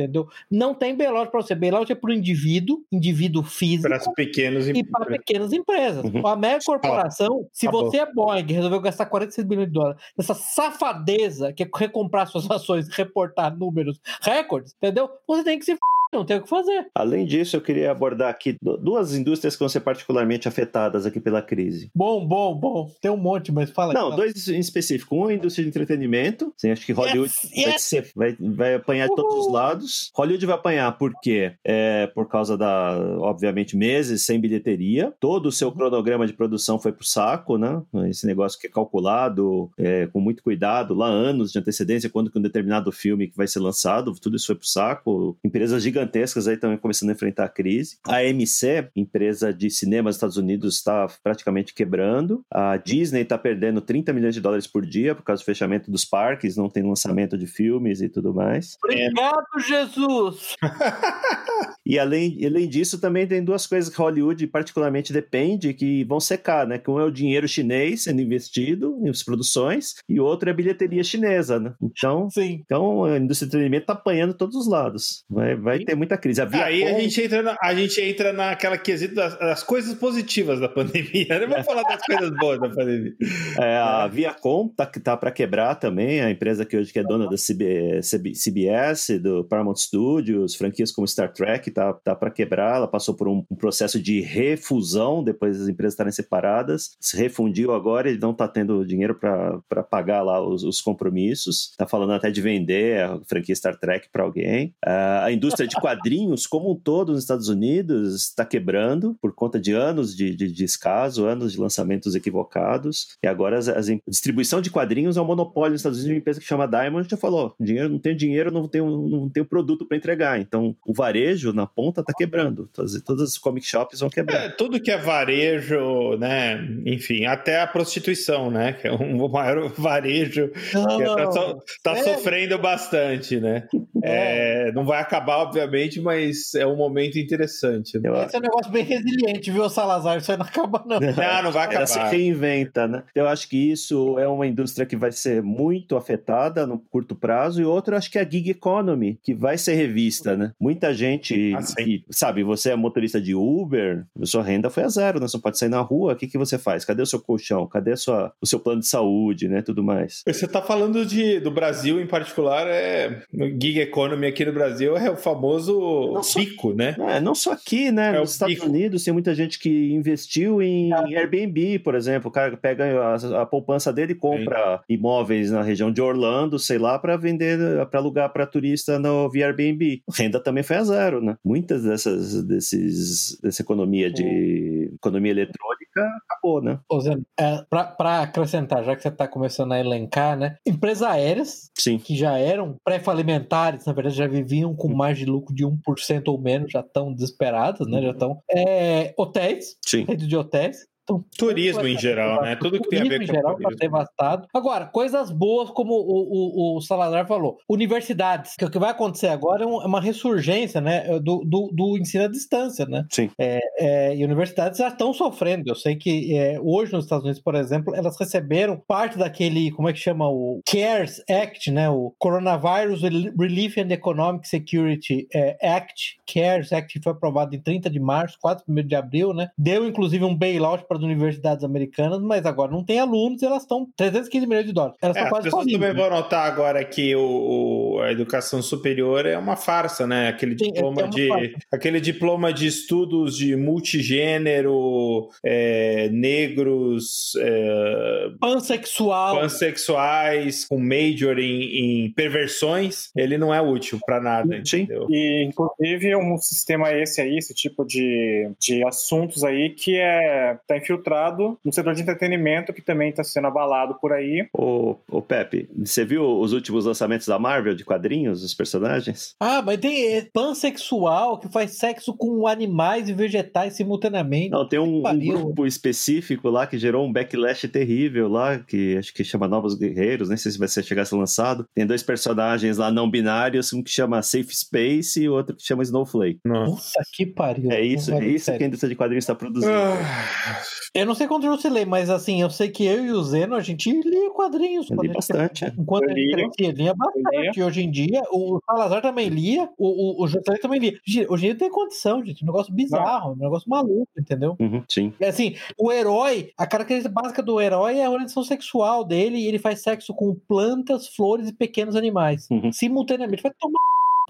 entendeu? Não tem bailout para você. Bailout é para o indivíduo, indivíduo físico. Para as pequenas e para pequenas empresas. Uhum. A mega corporação, se você é Boeing e resolveu gastar 46 bilhões de dólares, essa safadeza que é recomprar suas ações, reportar números, recordes, entendeu? Você tem que se não tem o que fazer. Além disso, eu queria abordar aqui duas indústrias que vão ser particularmente afetadas aqui pela crise. Bom, bom, bom. Tem um monte, mas fala. Não, dois em específico. Um é a indústria de entretenimento. Sim, acho que Hollywood yes, yes. Vai, ser, vai, vai, apanhar de todos os lados. Hollywood vai apanhar por quê? É, por causa da, obviamente, meses sem bilheteria. Todo o seu uhum. cronograma de produção foi pro saco, né? Esse negócio que é calculado é, com muito cuidado, lá anos de antecedência, quando que um determinado filme que vai ser lançado, tudo isso foi pro saco. Empresas gigantes gigantescas aí também começando a enfrentar a crise. A AMC, empresa de cinema dos Estados Unidos, está praticamente quebrando. A Disney está perdendo 30 milhões de dólares por dia por causa do fechamento dos parques, não tem lançamento de filmes e tudo mais. Obrigado, Jesus! e além, além disso, também tem duas coisas que Hollywood particularmente depende que vão secar, né? Que um é o dinheiro chinês sendo investido em produções e outro é a bilheteria chinesa, né? Então, Sim. então a indústria do entretenimento está apanhando todos os lados. Vai, vai ter muita crise. A Aí a gente entra, na, a gente entra naquela quesito das, das coisas positivas da pandemia. Não vamos falar das coisas boas da pandemia. É, a Viacom tá, tá para quebrar também, a empresa que hoje que é dona da CB, CB, CBS, do Paramount Studios, franquias como Star Trek, tá, tá para quebrar. Ela passou por um, um, processo de refusão depois das empresas estarem separadas. Se refundiu agora, ele não tá tendo dinheiro para pagar lá os, os, compromissos. Tá falando até de vender a franquia Star Trek para alguém. Uh, a indústria de quadrinhos, como um todo, nos Estados Unidos, está quebrando por conta de anos de, de, descaso, anos de lançamentos equivocados. E agora as, as, a distribuição de quadrinhos é um monopólio nos Estados Unidos. Uma empresa que chama Diamond já falou: dinheiro, não tem dinheiro, não tem, não tem produto para entregar. Então, o varejo na ponta está quebrando. Todas, todas as comic shops vão quebrar. É, tudo que é varejo, né? Enfim, até a prostituição, né? Que é um maior varejo que está so, tá é. sofrendo bastante, né? É. é, não vai acabar, obviamente mas é um momento interessante. Né? Esse é um negócio bem resiliente, viu, Salazar? Isso aí não acaba, não. Não, não vai acabar. Ela se reinventa, né? Eu acho que isso é uma indústria que vai ser muito afetada no curto prazo, e outra, acho que é a gig economy, que vai ser revista, né? Muita gente, ah, que, sabe, você é motorista de Uber, sua renda foi a zero, né? Você não pode sair na rua, o que, que você faz? Cadê o seu colchão? Cadê a sua, o seu plano de saúde, né? Tudo mais. Você tá falando de, do Brasil em particular, é gig economy aqui no Brasil é o famoso não pico, só, né? É, não só aqui, né? É Nos Estados pico. Unidos tem muita gente que investiu em é. Airbnb, por exemplo. O cara pega a, a poupança dele e compra Sim. imóveis na região de Orlando, sei lá, para vender, para alugar para turista no via Airbnb. renda também foi a zero, né? Muitas dessas desses, dessa economia de economia eletrônica acabou, né? Ô, Zé, é, para acrescentar, já que você está começando a elencar, né? Empresas aéreas Sim. que já eram pré-falimentares, na verdade já viviam com mais de lucro de 1% ou menos, já estão desesperadas, né? Já estão. É, hotéis, Sim. rede de hotéis Então, turismo em geral, né? Tudo que tem a ver com geral tá devastado. Agora, coisas boas, como o, o, o Salazar falou, universidades. Que o que vai acontecer agora é, é uma ressurgência, né? Do, do, do ensino à distância, né? Sim. É, é, e universidades já estão sofrendo. Eu sei que é, hoje nos Estados Unidos, por exemplo, elas receberam parte daquele, como é que chama? O CARES Act, né? O Coronavirus Relief and Economic Security é, Act, CARES Act, foi aprovado em 30 de março, 4 de abril, né? Deu, inclusive, um bailout para as universidades americanas, mas agora não tem alunos, elas estão 315 milhões de dólares. Elas é, estão quase as pessoas também vão notar agora que o, o, a educação superior é uma farsa, né? Aquele Sim, diploma é de farsa. aquele diploma de estudos de multigênero, é, negros, é, pansexual, pansexuais com major em, em perversões, ele não é útil para nada. Sim. Entendeu? E inclusive um sistema esse aí, esse tipo de, de assuntos aí que é tá infiltrado no setor de entretenimento que também está sendo abalado por aí. O, o Pepe, você viu os últimos lançamentos da Marvel de quadrinhos, os personagens? Ah, mas tem é, pansexual que faz sexo com animais e vegetais simultaneamente. Não, tem um, um, grupo específico lá que gerou um backlash terrível lá, que acho que chama Novos Guerreiros, nem sei se vai ser chegar a ser lançado. Tem dois personagens lá não binários, um que chama Safe Space e outro que chama Snowflake. Nossa, que pariu. É isso, é isso que a indústria de quadrinhos está produzindo. Ah. Eu não sei quanto você lê, mas assim, eu sei que eu e o Zeno, a gente lia quadrinhos. Eu li bastante. É. Enquanto eu a gente crescia, lia bastante. Hoje em dia, o Salazar também lia, o, o, o também lia. Hoje em dia tem condição, gente. Um negócio bizarro, um negócio maluco, entendeu? Uhum, sim. É assim, o herói, a característica básica do herói é a orientação sexual dele e ele faz sexo com plantas, flores e pequenos animais. Uhum. Simultaneamente. Vai tomar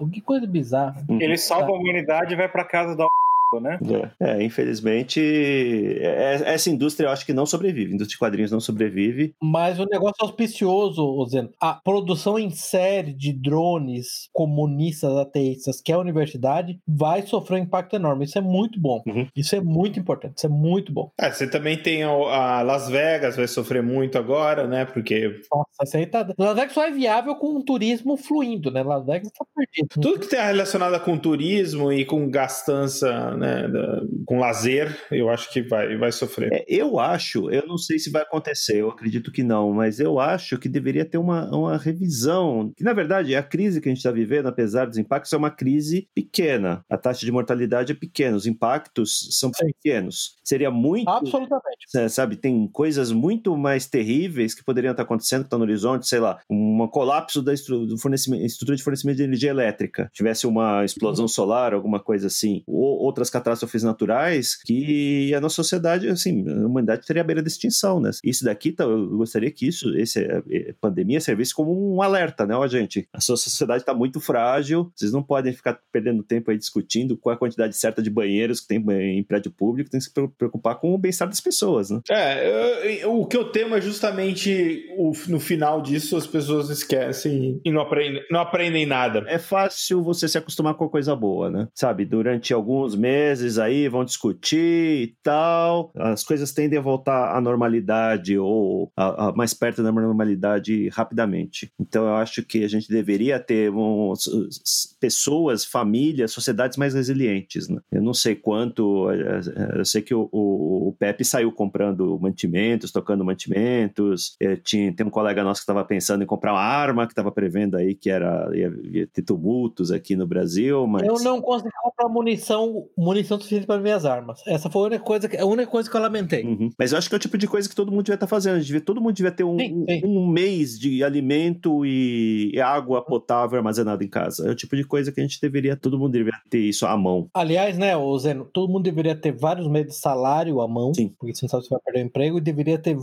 que coisa bizarra. Uhum. Ele salva a humanidade e vai pra casa da né? É, é infelizmente, é, é, essa indústria eu acho que não sobrevive. A indústria de quadrinhos não sobrevive. Mas o negócio é auspicioso, Zeno. A produção em série de drones comunistas ateístas que é a universidade vai sofrer um impacto enorme. Isso é muito bom. Uhum. Isso é muito importante. Isso é muito bom. É, você também tem a Las Vegas, vai sofrer muito agora, né? Porque. Nossa, isso aí tá. Las Vegas só é viável com um turismo fluindo, né? Las Vegas tá perdido. Tudo que tem relacionado com turismo e com gastança né, da, com lazer, eu acho que vai, vai sofrer. É, eu acho, eu não sei se vai acontecer, eu acredito que não, mas eu acho que deveria ter uma, uma revisão. Que na verdade a crise que a gente está vivendo, apesar dos impactos, é uma crise pequena. A taxa de mortalidade é pequena, os impactos são Sim. pequenos. Seria muito. Absolutamente. É, sabe, tem coisas muito mais terríveis que poderiam estar acontecendo, que estão no horizonte, sei lá, um colapso da estru do fornecimento, estrutura de fornecimento de energia elétrica, tivesse uma explosão solar, alguma coisa assim, ou outras catástrofes naturais que a nossa sociedade, assim, a humanidade teria a beira da extinção, né? Isso daqui, tá, eu gostaria que isso, esse, a é, pandemia servisse como um alerta, né? Ó, gente, a sua sociedade está muito frágil, vocês não podem ficar perdendo tempo aí discutindo qual é a quantidade certa de banheiros que tem em prédio público, tem que se preocupar com o bem-estar das pessoas, né? É, eu, o que eu temo é justamente o, no final disso as pessoas esquecem e não aprendem, não aprendem nada. É fácil você se acostumar com a coisa boa, né? Sabe, durante alguns meses aí vão discutir e tal. As coisas tendem a voltar à normalidade ou a, a mais perto da normalidade rapidamente. Então eu acho que a gente deveria ter um, pessoas, famílias, sociedades mais resilientes. Né? Eu não sei quanto, é, é, eu sei que o, o, o Pepe saiu comprando mantimentos, tocando mantimentos. É, tinha, tem um colega nosso que estava pensando em comprar uma arma, que estava prevendo aí que era ia, ia ter tumultos aqui no Brasil. Mas... Eu não consegui comprar munição suficiente para minhas armas. Essa foi a única coisa que, a única coisa que eu lamentei. Uhum. Mas eu acho que é o tipo de coisa que todo mundo devia estar tá fazendo. Devia, todo mundo devia ter um, sim, sim. um mês de alimento e, e água potável armazenada em casa. É o tipo de coisa que a gente deveria, todo mundo deveria ter isso à mão. Aliás, né, Zeno, todo mundo deveria ter vários meses de salário à mão, sim. porque você não sabe se vai perder o emprego, e deveria ter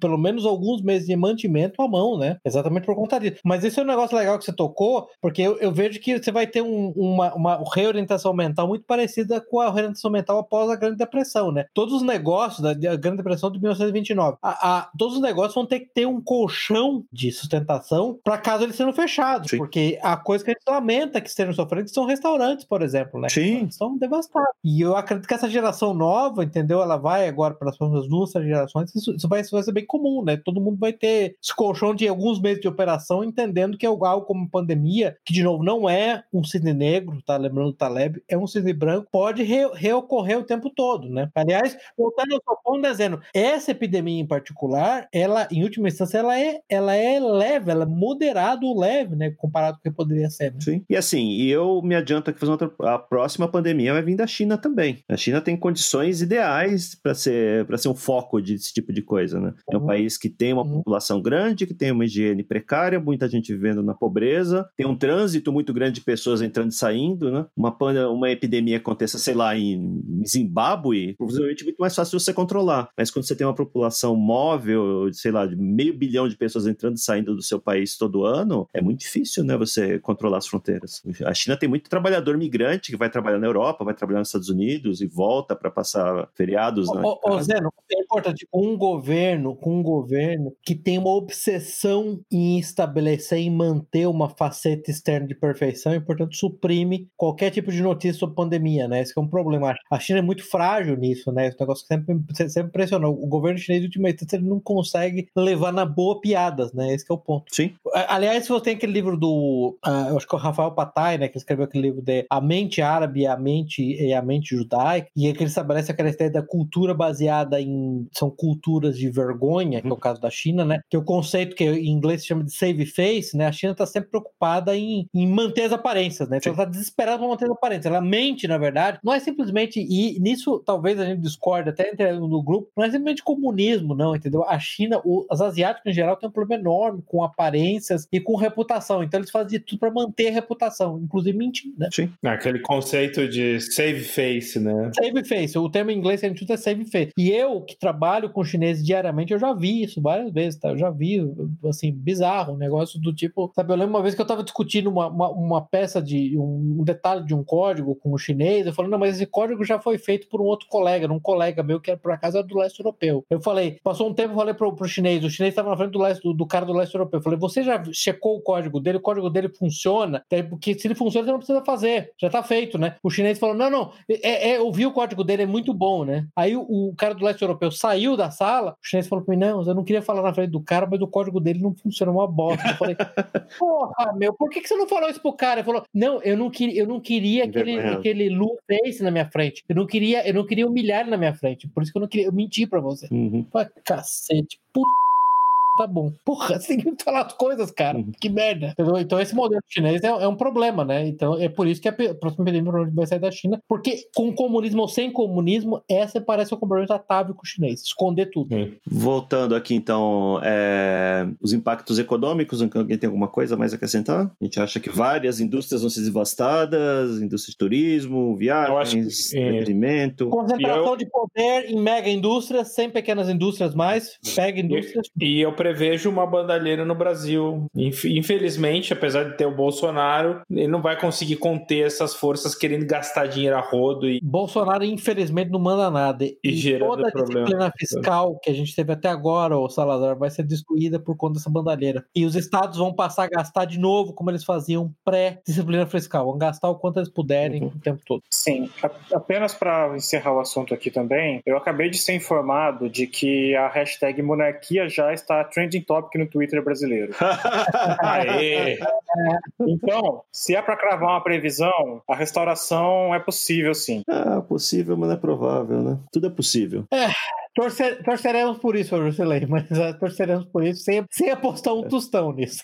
pelo menos alguns meses de mantimento à mão, né? Exatamente por conta disso. Mas esse é um negócio legal que você tocou, porque eu, eu vejo que você vai ter um, uma, uma reorientação mental muito parecida com a orientação mental após a Grande Depressão, né? Todos os negócios da Grande Depressão de 1929, a, a, todos os negócios vão ter que ter um colchão de sustentação para caso eles sejam fechados, Sim. porque a coisa que a gente lamenta que estejam sofrendo são restaurantes, por exemplo, né? Sim. Estão devastados. E eu acredito que essa geração nova, entendeu? Ela vai agora para as próximas duas gerações, isso, isso, vai, isso vai ser bem comum, né? Todo mundo vai ter esse colchão de alguns meses de operação, entendendo que é algo como pandemia, que de novo não é um cisne negro, tá lembrando do Taleb, é um cisne branco, pode re reocorrer o tempo todo, né? Aliás, voltando ao ponto, dizendo, essa epidemia em particular, ela, em última instância, ela é, ela é leve, ela é moderado leve, né? Comparado com o que poderia ser. Né? Sim. E assim, e eu me adianto que fazer outra, a próxima pandemia vai vir da China também. A China tem condições ideais para ser, ser um foco desse tipo de coisa, né? É um uhum. país que tem uma uhum. população grande, que tem uma higiene precária, muita gente vivendo na pobreza, tem um trânsito muito grande de pessoas entrando e saindo, né? Uma, uma epidemia aconteça, sei lá, em Zimbábue, provavelmente é muito mais fácil você controlar. Mas quando você tem uma população móvel, sei lá, de meio bilhão de pessoas entrando e saindo do seu país todo ano, é muito difícil, né? Você controlar as fronteiras. A China tem muito trabalhador migrante que vai trabalhar na Europa, vai trabalhar nos Estados Unidos e volta para passar feriados. Ô, né, ô, Zeno, é importante, um governo, com um governo que tem uma obsessão em estabelecer e manter uma faceta externa de perfeição e, portanto, suprime qualquer tipo de notícia sobre pandemia, né? Esse é um problema. A China é muito frágil nisso, né? Esse negócio que sempre, sempre impressionou. O governo chinês, instância, ele não consegue levar na boa piadas, né? Esse é o ponto. Sim. Aliás, se você tem aquele livro do. Uh, eu acho que é o Rafael Patai, né? Que escreveu aquele livro de A Mente Árabe e a Mente, e a mente Judaica, e é que ele estabelece aquela ideia da cultura baseada em. São culturas de vergonha, que é o caso da China, né? Que é o conceito que em inglês se chama de save face, né? A China está sempre preocupada em, em manter as aparências, né? Então ela está desesperada para manter as aparências. Ela mente, na verdade. Não é simplesmente. E nisso talvez a gente discorde até entre, no grupo, não é simplesmente comunismo, não, entendeu? A China, o, as asiáticas em geral, têm um problema enorme com aparências e com reputação. Então eles fazem de tudo para manter a reputação, inclusive mentir, né? Sim. Aquele conceito de save face, né? Save face. O termo em inglês que a gente usa é save face. E eu, que trabalho com chineses diariamente, eu já vi isso várias vezes, tá? Eu já vi, assim, bizarro, um negócio do tipo. Sabe, eu lembro uma vez que eu tava discutindo uma, uma, uma peça de. Um, um, detalhe de um código com o chinês. Eu falei, não, mas esse código já foi feito por um outro colega, um colega meu que era por acaso era do leste europeu. Eu falei, passou um tempo, eu falei pro, pro chinês, o chinês estava na frente do, leste, do, do, cara do leste europeu. Eu falei, você já checou o código dele? O código dele funciona? Porque se ele funciona, você não precisa fazer. Já tá feito, né? O chinês falou, não, não, é, é, eu vi o código dele, é muito bom, né? Aí o, o cara do leste europeu saiu da sala, o chinês falou pra mim, não, eu não queria falar na frente do cara, mas o código dele não funciona uma bosta. Eu falei, porra, meu, por que, que você não falou isso pro cara? Ele falou, não, eu não, queria, eu não queria aquele, aquele Lu face na minha frente. Eu não queria, eu não queria humilhar na minha frente. Por isso que eu não queria, eu menti pra você. Uhum. Falei, cacete, puta tá bom. Porra, você tem que falar as coisas, cara. Uhum. Que merda. Entendeu? Então esse modelo chinês é, é, um problema, né? Então é por isso que a próxima epidemia vai sair da China, porque com comunismo ou sem comunismo, essa parece um compromisso atávico chinês, esconder tudo. Uhum. Voltando aqui então, é... os impactos econômicos, alguém tem alguma coisa mais a acrescentar? A gente acha que várias indústrias vão ser devastadas, indústria de turismo, viagens, entretenimento. Concentração eu... de poder em mega indústrias, sem pequenas indústrias mais, mega indústrias. E, e eu prevejo uma bandalheira no Brasil. Infelizmente, apesar de ter o Bolsonaro, ele não vai conseguir conter essas forças querendo gastar dinheiro a rodo. E... Bolsonaro, infelizmente, não manda nada. E, e toda a problema. disciplina fiscal que a gente teve até agora, o Salazar, vai ser destruída por conta dessa bandalheira. E os estados vão passar a gastar de novo como eles faziam pré-disciplina fiscal. Vão gastar o quanto eles puderem uhum. o tempo todo. Sim. Apenas para encerrar o assunto aqui também, eu acabei de ser informado de que a hashtag monarquia já está trending topic no Twitter brasileiro. Aê! Então, se é para cravar uma previsão, a restauração é possível sim. Ah, possível, mas não é provável, né? Tudo é possível. É. Torcer, torceremos por isso, Jusilei, mas uh, torceremos por isso sem, sem apostar um tostão nisso.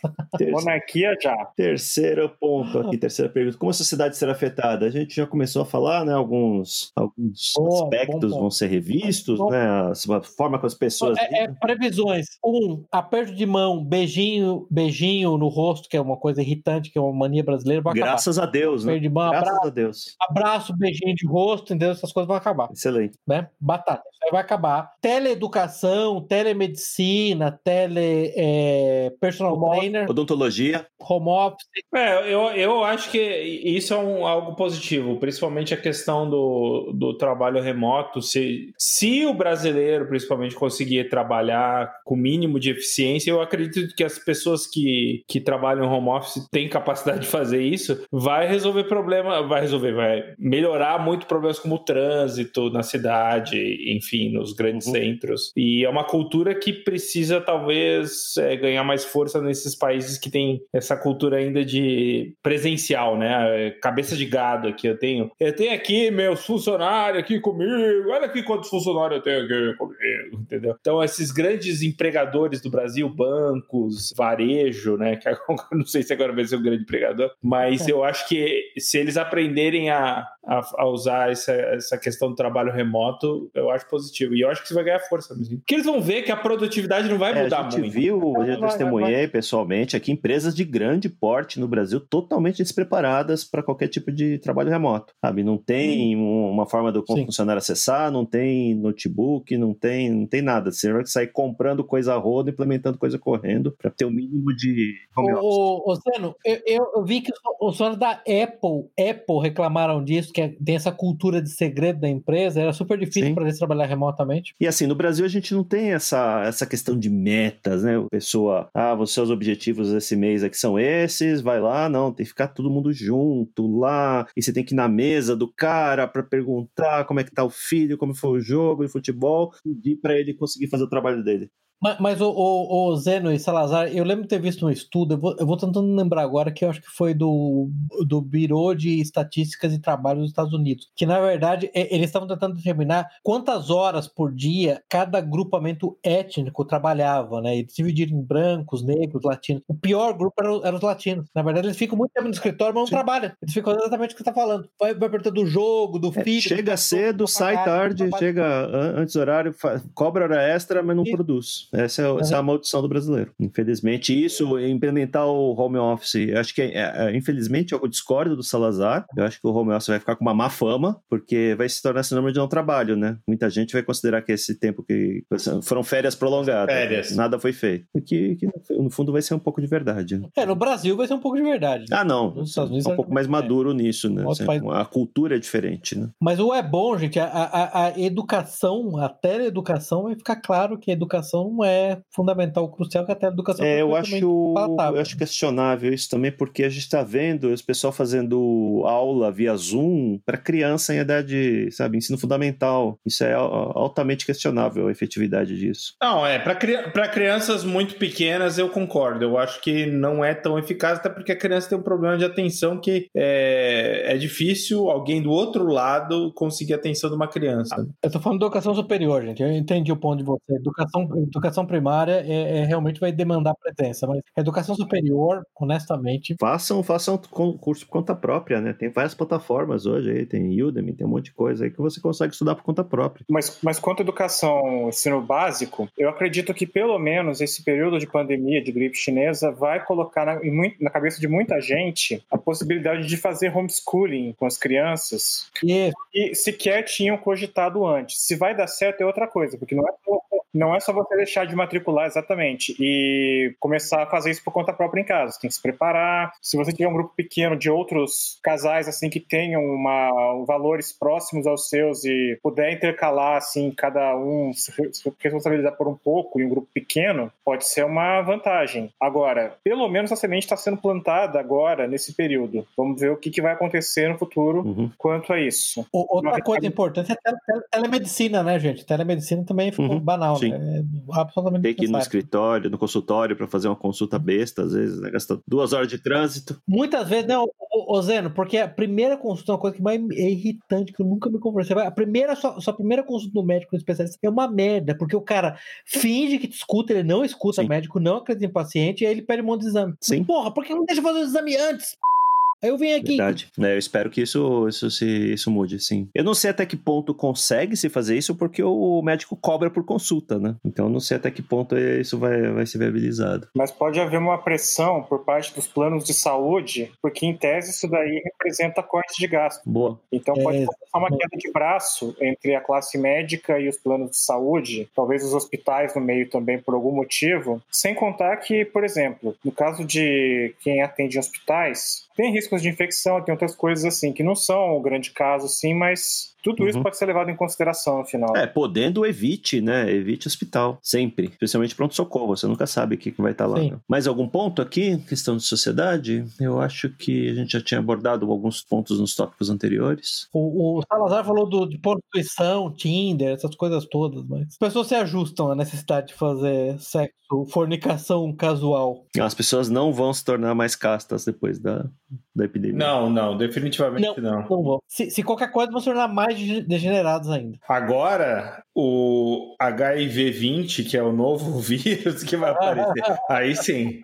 Monarquia já. Terceiro ponto aqui, terceira pergunta. Como a sociedade será afetada? A gente já começou a falar, né? Alguns, alguns bom, aspectos vão ser revistos, bom. né? A, forma como as pessoas. É, é, previsões. Um, aperto de mão, beijinho, beijinho no rosto, que é uma coisa irritante, que é uma mania brasileira. Graças acabar. a Deus, né? de mão, Graças abraço, a Deus. Abraço, beijinho de rosto, entendeu? Essas coisas vão acabar. Excelente. Né? Batata. Isso aí vai acabar teleeducação, telemedicina, tele é, personal home trainer, odontologia, home office. É, eu, eu acho que isso é um, algo positivo, principalmente a questão do, do trabalho remoto. Se, se o brasileiro, principalmente, conseguir trabalhar com mínimo de eficiência, eu acredito que as pessoas que, que trabalham home office têm capacidade de fazer isso, vai resolver problema, vai resolver, vai melhorar muito problemas como o trânsito na cidade, enfim, nos grandes grandes uhum. centros. E é uma cultura que precisa, talvez, é, ganhar mais força nesses países que tem essa cultura ainda de presencial, né? Cabeça de gado aqui eu tenho. Eu tenho aqui meus funcionários aqui comigo. Olha aqui quantos funcionários eu tenho aqui comigo, entendeu? Então, esses grandes empregadores do Brasil, bancos, varejo, né? Que não sei se agora vai ser um grande empregador, mas é. eu acho que se eles aprenderem a, a, a usar essa, essa questão do trabalho remoto, eu acho positivo. E eu acho que isso vai ganhar força mesmo. Porque eles vão ver que a produtividade não vai é, mudar muito. A gente muito. viu, eu testemunhei pessoalmente aqui empresas de grande porte no Brasil totalmente despreparadas para qualquer tipo de trabalho remoto, sabe? Não tem hum. uma forma do Sim. funcionário acessar, não tem notebook, não tem, não tem nada. Você vai sair comprando coisa a roda, implementando coisa correndo para ter o mínimo de home office. Ô, Zeno, eu, eu, vi que os senhores da Apple, Apple reclamaram disso, que é, tem essa cultura de segredo da empresa, era super difícil para eles trabalhar remotamente. E assim, no Brasil a gente não tem essa, essa questão de metas, né? A pessoa, ah, os seus objetivos esse mês aqui são esses, vai lá, não, tem que ficar todo mundo junto lá, e você tem que ir na mesa do cara para perguntar como é que tá o filho, como foi o jogo de futebol, pedir para ele conseguir fazer o trabalho dele. Mas, mas o, o, o, Zeno e Salazar, eu lembro de ter visto um estudo, eu vou, eu vou tentando lembrar agora, que eu acho que foi do, do Biro de Estatísticas e Trabalho dos Estados Unidos, que na verdade eles estavam tentando determinar quantas horas por dia cada grupamento étnico trabalhava, né? Eles dividiram em brancos, negros, latinos. O pior grupo eram era os latinos. Na verdade, eles ficam muito tempo no escritório, mas não Sim. trabalham. Eles ficam exatamente o que você está falando. Vai, vai perguntando do jogo, do é, filho. É, chega cedo, sai tarde, chega antes do horário, cobra hora extra, mas não e... produz. Essa é, essa é a maldição do brasileiro. Infelizmente, isso, implementar o home office, eu acho que, é, é, infelizmente, eu discordo do Salazar. Eu acho que o home office vai ficar com uma má fama, porque vai se tornar sinônimo de não trabalho, né? Muita gente vai considerar que esse tempo que foram férias prolongadas. Férias. Nada foi feito. O que, que, no fundo, vai ser um pouco de verdade. Né? É, no Brasil vai ser um pouco de verdade. Ah, não. Nos Estados Unidos é um pouco mais maduro nisso, né? Assim, a cultura é diferente, né? Mas o é bom, gente, a, a, a educação, a teleeducação vai ficar claro que a educação é fundamental, crucial, que até a educação é, eu acho, eu acho questionável isso também, porque a gente está vendo os pessoal fazendo aula via Zoom para criança em idade, sabe, ensino fundamental. Isso é altamente questionável a efetividade disso. Não, é, para crianças muito pequenas eu concordo. Eu acho que não é tão eficaz, até porque a criança tem um problema de atenção que é, é difícil alguém do outro lado conseguir a atenção de uma criança. Eu tô falando de educação superior, gente. Eu entendi o ponto de você. Educação, educação educação primária é, é, realmente vai demandar presença, mas educação superior, honestamente. Façam, façam curso por conta própria, né? Tem várias plataformas hoje aí, tem Udemy, tem um monte de coisa aí que você consegue estudar por conta própria. Mas, mas quanto à educação, ensino básico, eu acredito que pelo menos esse período de pandemia de gripe chinesa vai colocar na, na cabeça de muita gente a possibilidade de fazer homeschooling com as crianças. Isso. E sequer tinham cogitado antes. Se vai dar certo é outra coisa, porque não é não é só você deixar de matricular exatamente e começar a fazer isso por conta própria em casa. Você tem que se preparar. Se você tiver um grupo pequeno de outros casais assim que tenham uma, valores próximos aos seus e puder intercalar assim cada um se responsabilizar por um pouco em um grupo pequeno, pode ser uma vantagem. Agora, pelo menos a semente está sendo plantada agora nesse período. Vamos ver o que, que vai acontecer no futuro uhum. quanto a isso. outra coisa importante é a telemedicina, né, gente? Telemedicina também ficou uhum. banal. Sim. Sim. É absolutamente Tem que ir no escritório, no consultório para fazer uma consulta besta, às vezes, né? Gasta duas horas de trânsito. Muitas vezes, não, ô, Zeno, porque a primeira consulta é uma coisa que mais é irritante, que eu nunca me conversei. A primeira, sua, sua primeira consulta no médico no especialista é uma merda, porque o cara finge que te escuta, ele não escuta o médico, não acredita em paciente, e aí ele pede um monte de exame. Sim. Porra, por que não deixa fazer o exame antes? Aí eu venho aqui. Verdade. É, eu espero que isso, isso, se, isso mude, sim. Eu não sei até que ponto consegue se fazer isso, porque o médico cobra por consulta, né? Então eu não sei até que ponto isso vai, vai ser viabilizado. Mas pode haver uma pressão por parte dos planos de saúde, porque em tese isso daí representa corte de gasto. Boa. Então pode é, uma queda de braço entre a classe médica e os planos de saúde, talvez os hospitais no meio também por algum motivo. Sem contar que, por exemplo, no caso de quem atende em hospitais, tem riscos de infecção, tem outras coisas assim, que não são o grande caso, sim, mas tudo uhum. isso pode ser levado em consideração no final. É, podendo, evite, né? Evite hospital, sempre. Especialmente pronto-socorro, você nunca sabe o que vai estar lá. Né? Mais algum ponto aqui? Questão de sociedade? Eu acho que a gente já tinha abordado alguns pontos nos tópicos anteriores. O, o Salazar falou do, de prostituição, Tinder, essas coisas todas, mas as pessoas se ajustam à necessidade de fazer sexo, fornicação casual. As pessoas não vão se tornar mais castas depois da, da epidemia. Não, não, definitivamente não. Não, não vão. Se, se, qualquer coisa, vão se tornar mais degenerados ainda. Agora, o HIV-20, que é o novo vírus que vai aparecer, aí sim.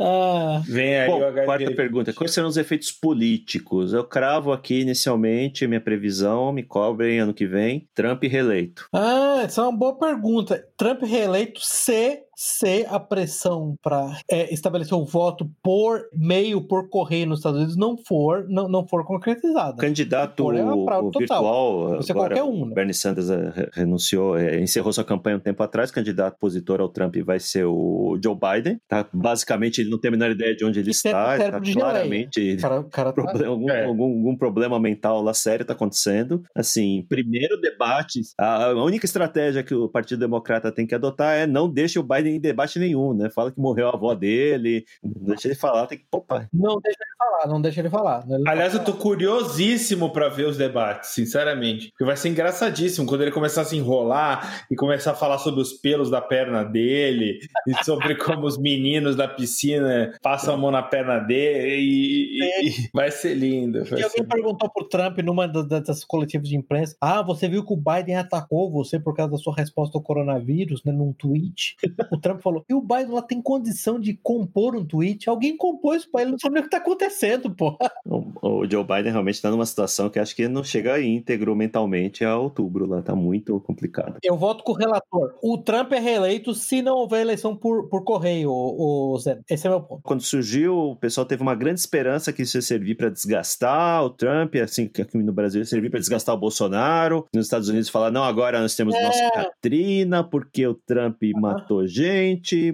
Ah. Vem aí Bom, o HIV. Quarta pergunta: quais serão os efeitos políticos? Eu cravo aqui inicialmente minha previsão, me cobrem ano que vem, Trump reeleito. Ah, essa é uma boa pergunta. Trump reeleito se se a pressão para é, estabelecer o voto por meio, por correio nos Estados Unidos não for, não, não for concretizada. Candidato for, é o virtual, Você qualquer um, né? Bernie Sanders eh, renunciou, é, encerrou sua campanha um tempo atrás, candidato opositor ao Trump vai ser o Joe Biden. Tá? Basicamente, ele não tem a menor ideia de onde ele está. Está claramente cara, cara tá... problema, algum, é. algum, algum, problema mental lá sério está acontecendo. Assim, primeiro debate, a, a única estratégia que o Partido Democrata tem que adotar é não deixe o Biden em debate nenhum, né? Fala que morreu a avó dele, não deixa ele falar, tem que. Opa. Não deixa ele falar, não deixa ele falar. Ele Aliás, eu tô curiosíssimo para ver os debates, sinceramente. Porque vai ser engraçadíssimo quando ele começar a se enrolar e começar a falar sobre os pelos da perna dele e sobre como os meninos da piscina passam a mão na perna dele e, e vai ser lindo. Vai e alguém perguntou pro Trump numa das coletivas de imprensa: Ah, você viu que o Biden atacou você por causa da sua resposta ao coronavírus, né? Num tweet. O Trump falou: e o Biden lá tem condição de compor um tweet? Alguém compôs para ele, não sabe o que tá acontecendo, pô. O, o Joe Biden realmente tá numa situação que acho que não chega íntegro mentalmente a outubro lá, tá muito complicado. Eu voto com o relator. O Trump é reeleito se não houver eleição por, por correio, o, o Zé. Esse é meu ponto. Quando surgiu, o pessoal teve uma grande esperança que isso ia servir para desgastar o Trump, assim, que aqui no Brasil ia servir para desgastar o Bolsonaro. Nos Estados Unidos falar, não, agora nós temos é... nossa Catrina, porque o Trump matou gente,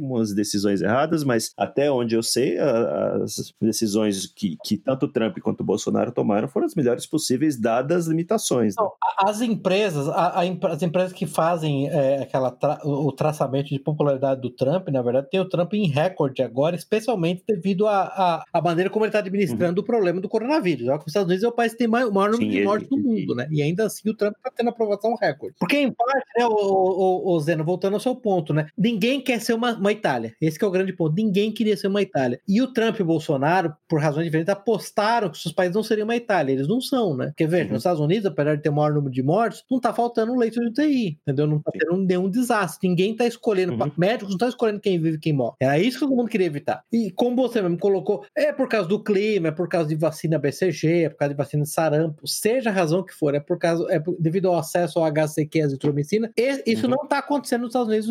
umas decisões erradas, mas até onde eu sei, as decisões que, que tanto o Trump quanto o Bolsonaro tomaram foram as melhores possíveis, dadas as limitações. Né? As empresas, a, a, as empresas que fazem é, aquela tra, o traçamento de popularidade do Trump, na verdade, tem o Trump em recorde agora, especialmente devido à maneira como ele está administrando uhum. o problema do coronavírus. Os Estados Unidos é o país que tem o maior número Sim, de mortes no mundo, né? E ainda assim o Trump está tendo aprovação recorde. Porque, em parte, né, o, o, o Zeno, voltando ao seu ponto, né? Ninguém ninguém quer ser uma, uma Itália. Esse é o grande ponto. Ninguém queria ser uma Itália. E o Trump e o Bolsonaro, por razões diferentes, apostaram que seus países não seriam uma Itália. Eles não são, né? Porque, veja, uhum. nos Estados Unidos, apesar de ter o maior número de mortes, não tá faltando leito de UTI, entendeu? Não tá tendo nenhum desastre. Ninguém tá escolhendo, uhum. médicos não estão escolhendo quem vive e quem morre. Era isso que todo mundo queria evitar. E como você mesmo colocou, é por causa do clima, é por causa de vacina BCG, é por causa de vacina de sarampo, seja a razão que for, é por causa, é por, devido ao acesso ao HCQ, azitromicina, isso uhum. não tá acontecendo nos Estados Unidos,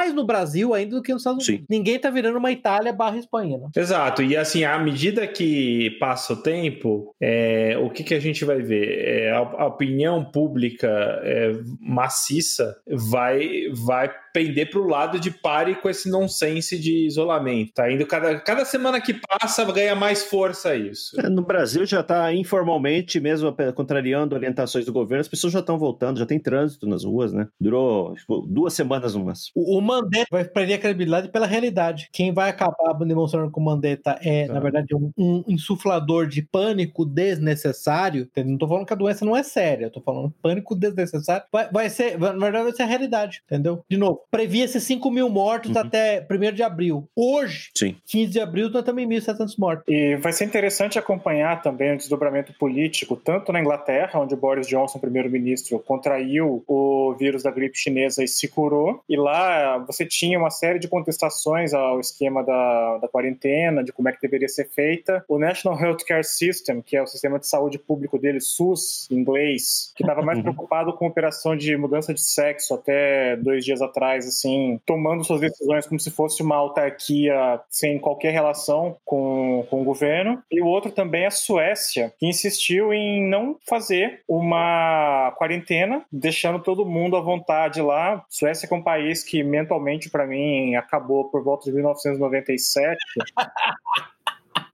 mais no Brasil ainda do que nos Estados Unidos. Sim. Ninguém tá virando uma Itália barra Espanha. Né? Exato. E assim, à medida que passa o tempo, é, o que, que a gente vai ver? É, a, a, opinião pública é, maciça vai, vai pender para o lado de pare com esse nonsense de isolamento. Tá indo cada, cada semana que passa ganha mais força isso. É, no Brasil já está informalmente, mesmo contrariando orientações do governo, as pessoas já estão voltando, já tem trânsito nas ruas, né? Durou tipo, duas semanas umas. O, o Mandetta vai perder a credibilidade pela realidade. Quem vai acabar demonstrando que o Mandetta é, na verdade, um, um, insuflador de pânico desnecessário. Não estou falando que a doença não é séria, estou falando pânico desnecessário. Vai, vai ser, na verdade, vai ser a realidade, entendeu? De novo, previa-se 5 mil mortos uhum. até 1 de abril. Hoje, Sim. 15 de abril, nós também 1.700 mortos. E vai ser interessante acompanhar também o desdobramento político, tanto na Inglaterra, onde o Boris Johnson, primeiro-ministro, contraiu o vírus da gripe chinesa e se curou. E lá você tinha uma série de contestações ao esquema da, da quarentena, de como é que deveria ser feita. O National Healthcare System, que é o sistema de saúde público dele, SUS, em inglês, que estava mais uhum. preocupado com a operação de mudança de sexo até dois dias atrás atrás, assim, tomando suas decisões como se fosse uma autarquia sem qualquer relação com, com o governo. E o outro também é a Suécia, que insistiu em não fazer uma quarentena, deixando todo mundo à vontade lá. Suécia é um país que mentalmente, para mim, acabou por volta de 1997.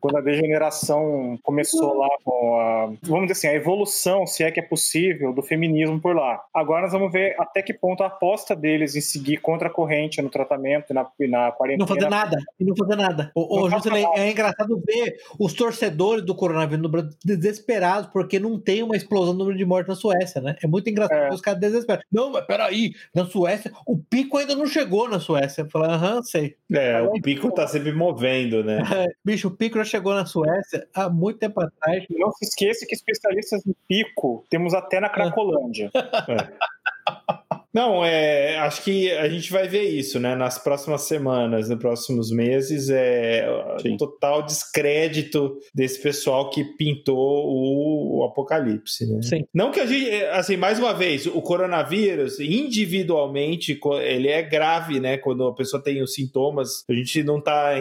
quando a degeneração começou lá com a, vamos dizer assim, a evolução, se é que é possível, do feminismo por lá. Agora nós vamos ver até que ponto a aposta deles em seguir contra a corrente no tratamento e na, na quarentena. Não fazer nada, e não fazer nada. O, é engraçado ver os torcedores do coronavírus no Brasil desesperados porque não tem uma explosão no número de mortes na Suécia, né? É muito engraçado é. os caras desesperados. Não, mas peraí, na Suécia, o pico ainda não chegou na Suécia. Fala, aham, sei. É, o pico tá sempre movendo, né? É, bicho, o pico já chegou na Suécia há muito tempo atrás. Não se esqueça que especialistas em pico temos até na Cracolândia. é. Não, é, acho que a gente vai ver isso, né? Nas próximas semanas, nos próximos meses, é Sim. um total descrédito desse pessoal que pintou o, o apocalipse, né? Sim. Não que a gente, assim, mais uma vez, o coronavírus, individualmente, ele é grave, né? Quando a pessoa tem os sintomas, a gente não tá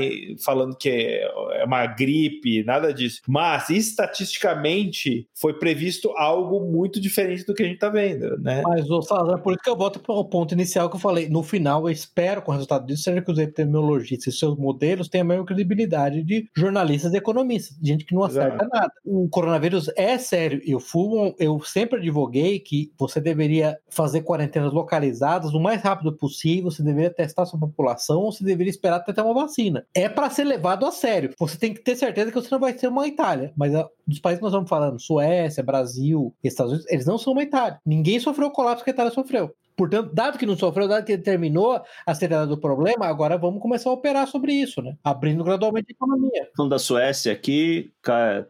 falando que é uma gripe, nada disso. Mas, estatisticamente, foi previsto algo muito diferente do que a gente tá vendo, né? Mas, o Salazar, por isso que eu volto ao ponto inicial que eu falei. No final, eu espero com o resultado disso seja que os epidemiologistas e seus modelos tenham a mesma credibilidade de jornalistas e economistas, gente que não acerta Exato. nada. O coronavírus é sério. Eu, fui, eu sempre advoguei que você deveria fazer quarentenas localizadas o mais rápido possível, você deveria testar sua população, ou você deveria esperar até ter uma vacina. É para ser levado a sério. Você tem que ter certeza que você não vai ser uma Itália, mas a, dos países que nós estamos falando, Suécia, Brasil, Estados Unidos, eles não são uma Itália. Ninguém sofreu o colapso que a Itália sofreu. Portanto, dado que não sofreu, dado que terminou a seriedade do problema, agora vamos começar a operar sobre isso, né? Abrindo gradualmente a economia. Falando da Suécia aqui,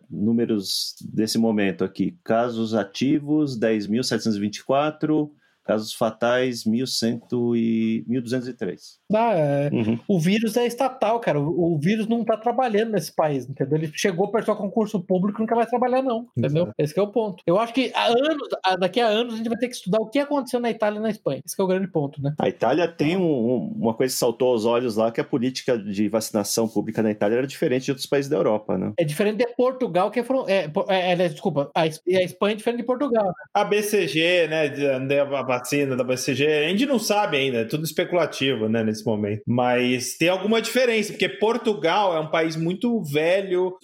números desse momento aqui. Casos ativos, 10.724 Casos fatais, 1.100 e 1.203. Ah, é. uhum. O vírus é estatal, cara. O, o, vírus não tá trabalhando nesse país, entendeu? Ele chegou para o concurso público e nunca vai trabalhar, não. Entendeu? Exato. Esse é o ponto. Eu acho que há anos, daqui a anos a gente vai ter que estudar o que aconteceu na Itália e na Espanha. Esse é o grande ponto, né? A Itália tem um, uma coisa que saltou aos olhos lá, que a política de vacinação pública na Itália era diferente de outros países da Europa, né? É diferente de Portugal, que foram. É, é, é, desculpa, a, a Espanha é diferente de Portugal. Né? A BCG, né? A vacina da BCG, a gente não sabe ainda, é tudo especulativo, né, nesse momento. Mas tem alguma diferença, porque Portugal é um país muito velho,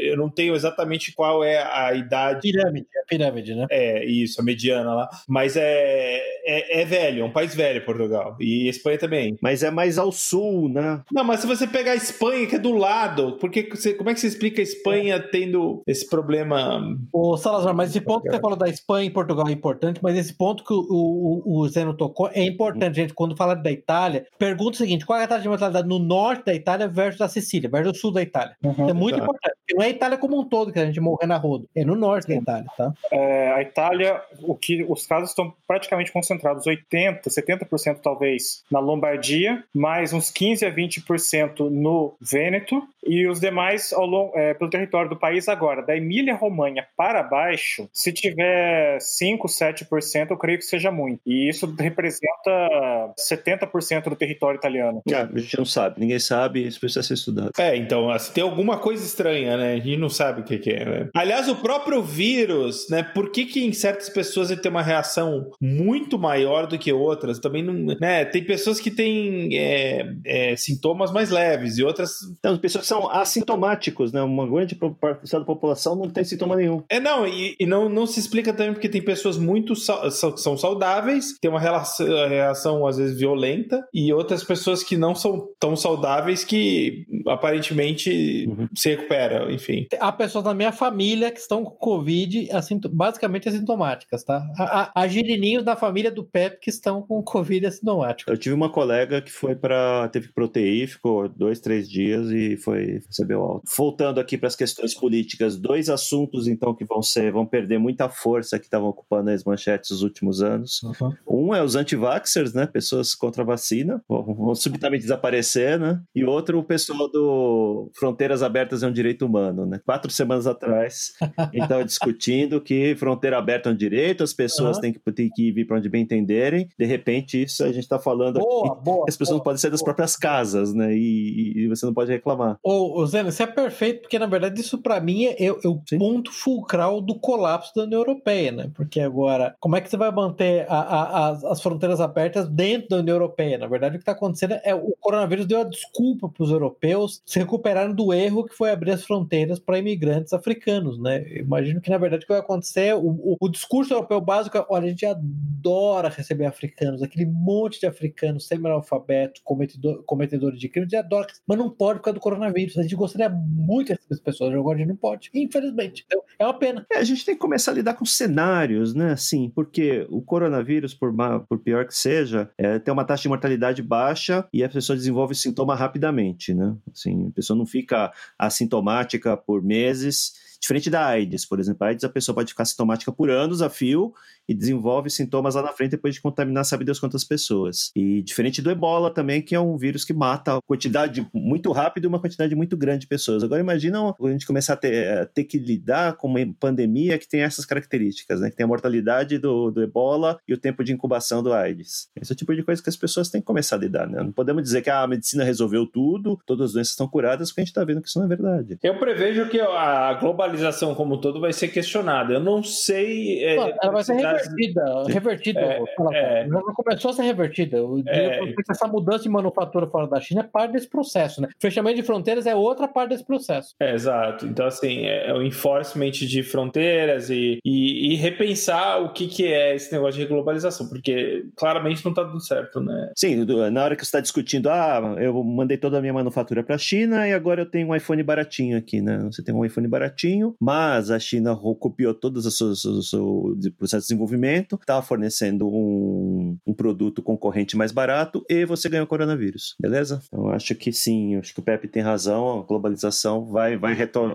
eu não tenho exatamente qual é a idade. Pirâmide, é a pirâmide, né? É, isso, a mediana lá. Mas é, é, é velho, é um país velho, Portugal. E Espanha também. Mas é mais ao sul, né? Não, mas se você pegar a Espanha, que é do lado, porque você, como é que você explica a Espanha tendo esse problema? Ô, Salazar, mas esse ponto que você falou da Espanha e Portugal é importante, mas esse ponto que o, o, o Zeno tocou, é importante, gente, quando fala da Itália, pergunta o seguinte: qual é a taxa de mortalidade no norte da Itália versus a Sicília, versus o sul da Itália? Uhum, é muito tá. importante. Porque não é a Itália como um todo que a gente morre na roda, é no norte da Itália, tá? É, a Itália, o que os casos estão praticamente concentrados, 80, 70% talvez na Lombardia, mais uns 15 a 20% no Vêneto e os demais ao longo, é, pelo território do país agora. Da Emília-Romanha para baixo, se tiver 5, 7%, eu creio que seja muito. E isso representa 70% do território italiano. É, a gente não sabe, ninguém sabe, isso precisa ser estudado. É, então, assim, tem alguma coisa estranha, né? A gente não sabe o que, que é, né? Aliás, o próprio vírus, né? Por que, que em certas pessoas ele tem uma reação muito maior do que outras? Também não. Né? Tem pessoas que têm é, é, sintomas mais leves e outras. Tem pessoas que são assintomáticos, né? Uma grande parte da população não tem sintoma nenhum. É, não, e, e não, não se explica também porque tem pessoas muito são saudáveis, tem uma relação, reação às vezes violenta, e outras pessoas que não são tão saudáveis que aparentemente uhum. se recuperam, enfim. Há pessoas na minha família que estão com Covid, assim, basicamente assintomáticas, tá? Há, há girininhos da família do Pepe que estão com Covid assintomático. Eu tive uma colega que foi para teve que proteir, ficou dois, três dias e foi recebeu alta. Voltando aqui para as questões políticas, dois assuntos então que vão ser vão perder muita força que estavam ocupando as manchetes nos últimos anos. Uhum. Um é os anti-vaxxers, né? Pessoas contra a vacina, vão subitamente desaparecer, né? E outro, o pessoal do Fronteiras Abertas é um Direito Humano, né? Quatro semanas atrás, então discutindo que fronteira aberta é um direito, as pessoas uhum. têm, que, têm que vir para onde bem entenderem. De repente, isso a gente está falando boa, boa, as pessoas boa, não podem sair das próprias casas, né? E, e, você não pode reclamar. Ô, Ô, Zeno, isso é perfeito, porque na verdade isso para mim é, é, é o ponto fulcral do colapso da União Europeia, né? Porque agora, como é que você vai manter a, a, as, as fronteiras abertas dentro da União Europeia? Na verdade, o que está acontecendo é o coronavírus deu a desculpa para os europeus se recuperarem do erro que foi abrir as fronteiras para imigrantes africanos, né? Imagino que na verdade o que vai acontecer, o, o, o discurso europeu básico é: olha, a gente adora receber africanos, aquele monte de africanos semi-analfabetos, cometedor, cometedores de crimes, a gente adora, mas não pode por causa do coronavírus. A gente gostaria muito dessas pessoas, agora a gente não pode, infelizmente. Então, é uma pena. É, a gente tem que começar a lidar com cenários, né? Assim, porque o coronavírus, por, por pior que seja, é, tem uma taxa de mortalidade baixa e a pessoa desenvolve sintoma rapidamente, né? Assim, a pessoa não fica assintomática por meses Diferente da AIDS, por exemplo. A AIDS a pessoa pode ficar sintomática por anos a fio e desenvolve sintomas lá na frente depois de contaminar sabe Deus quantas pessoas. E diferente do ebola também, que é um vírus que mata quantidade muito rápido e uma quantidade muito grande de pessoas. Agora imagina a gente começar a ter, a ter, que lidar com uma pandemia que tem essas características, né? Que tem a mortalidade do, do ebola e o tempo de incubação do AIDS. Esse é o tipo de coisa que as pessoas têm que começar a lidar, né? Não podemos dizer que a medicina resolveu tudo, todas as doenças estão curadas, porque a gente está vendo que isso não é verdade. Eu prevejo que a globalização como um todo vai ser questionada. Eu não sei... É, ela vai ser revertida, revertida. É, é, já começou a ser revertida. É, essa mudança de manufatura fora da China é parte desse processo, né? Fechamento de fronteiras é outra parte desse processo. É, exato. Então, assim, é, é o enforcement de fronteiras e, e, e, repensar o que, que é esse negócio de globalização, porque claramente não está dando certo, né? Sim, na hora que você está discutindo, ah, eu mandei toda a minha manufatura para a China e agora eu tenho um iPhone baratinho aqui, né? Você tem um iPhone baratinho, mas a China copiou todos os seus, os seus processos de desenvolvimento estava fornecendo um, um, produto concorrente mais barato e você ganhou coronavírus, beleza? Então acho que sim, acho que o Pepe tem razão, a globalização vai, vai,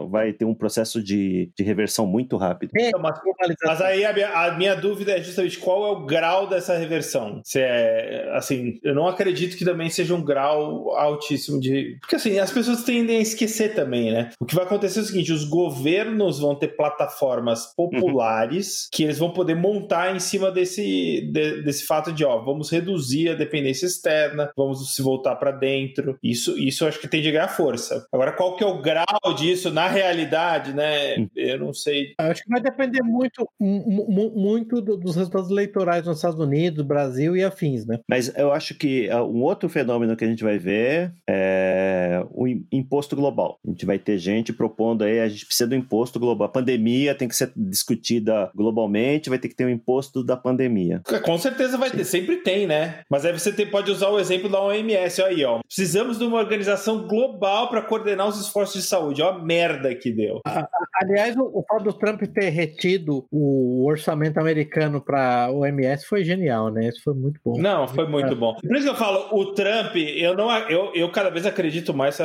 vai ter um processo de, de reversão muito rápido. É, mas, mas, aí a minha, a minha, dúvida é justamente qual é o grau dessa reversão. Se é, assim, eu não acredito que também seja um grau altíssimo de... Porque assim, as pessoas tendem a esquecer também, né? O que vai acontecer é o seguinte, os governos vão ter plataformas populares uhum. que eles vão poder montar em cima desse, de, desse fato de, ó, vamos reduzir a dependência externa, vamos se voltar para dentro. Isso, isso eu acho que tem de ganhar força. Agora, qual que é o grau disso na realidade, né? Eu não sei. Eu acho que vai depender muito, muito dos resultados eleitorais nos Estados Unidos, Brasil e afins, né? Mas eu acho que ah, um outro fenômeno que a gente vai ver é o imposto global. A gente vai ter gente propondo aí, a gente precisa do imposto global. A pandemia tem que ser discutida globalmente, vai ter que ter um imposto da pandemia. Com certeza vai ter, sempre tem, né? Mas aí você tem, pode usar o exemplo da OMS, aí, ó. Precisamos de uma organização global para coordenar os esforços de saúde. Ó a merda que deu. Aliás, o, o fato do Trump ter retido o orçamento americano para OMS foi genial, né? Isso foi muito bom. Não, foi muito bom. Por isso que eu falo, o Trump, eu não eu, eu cada vez acredito mais,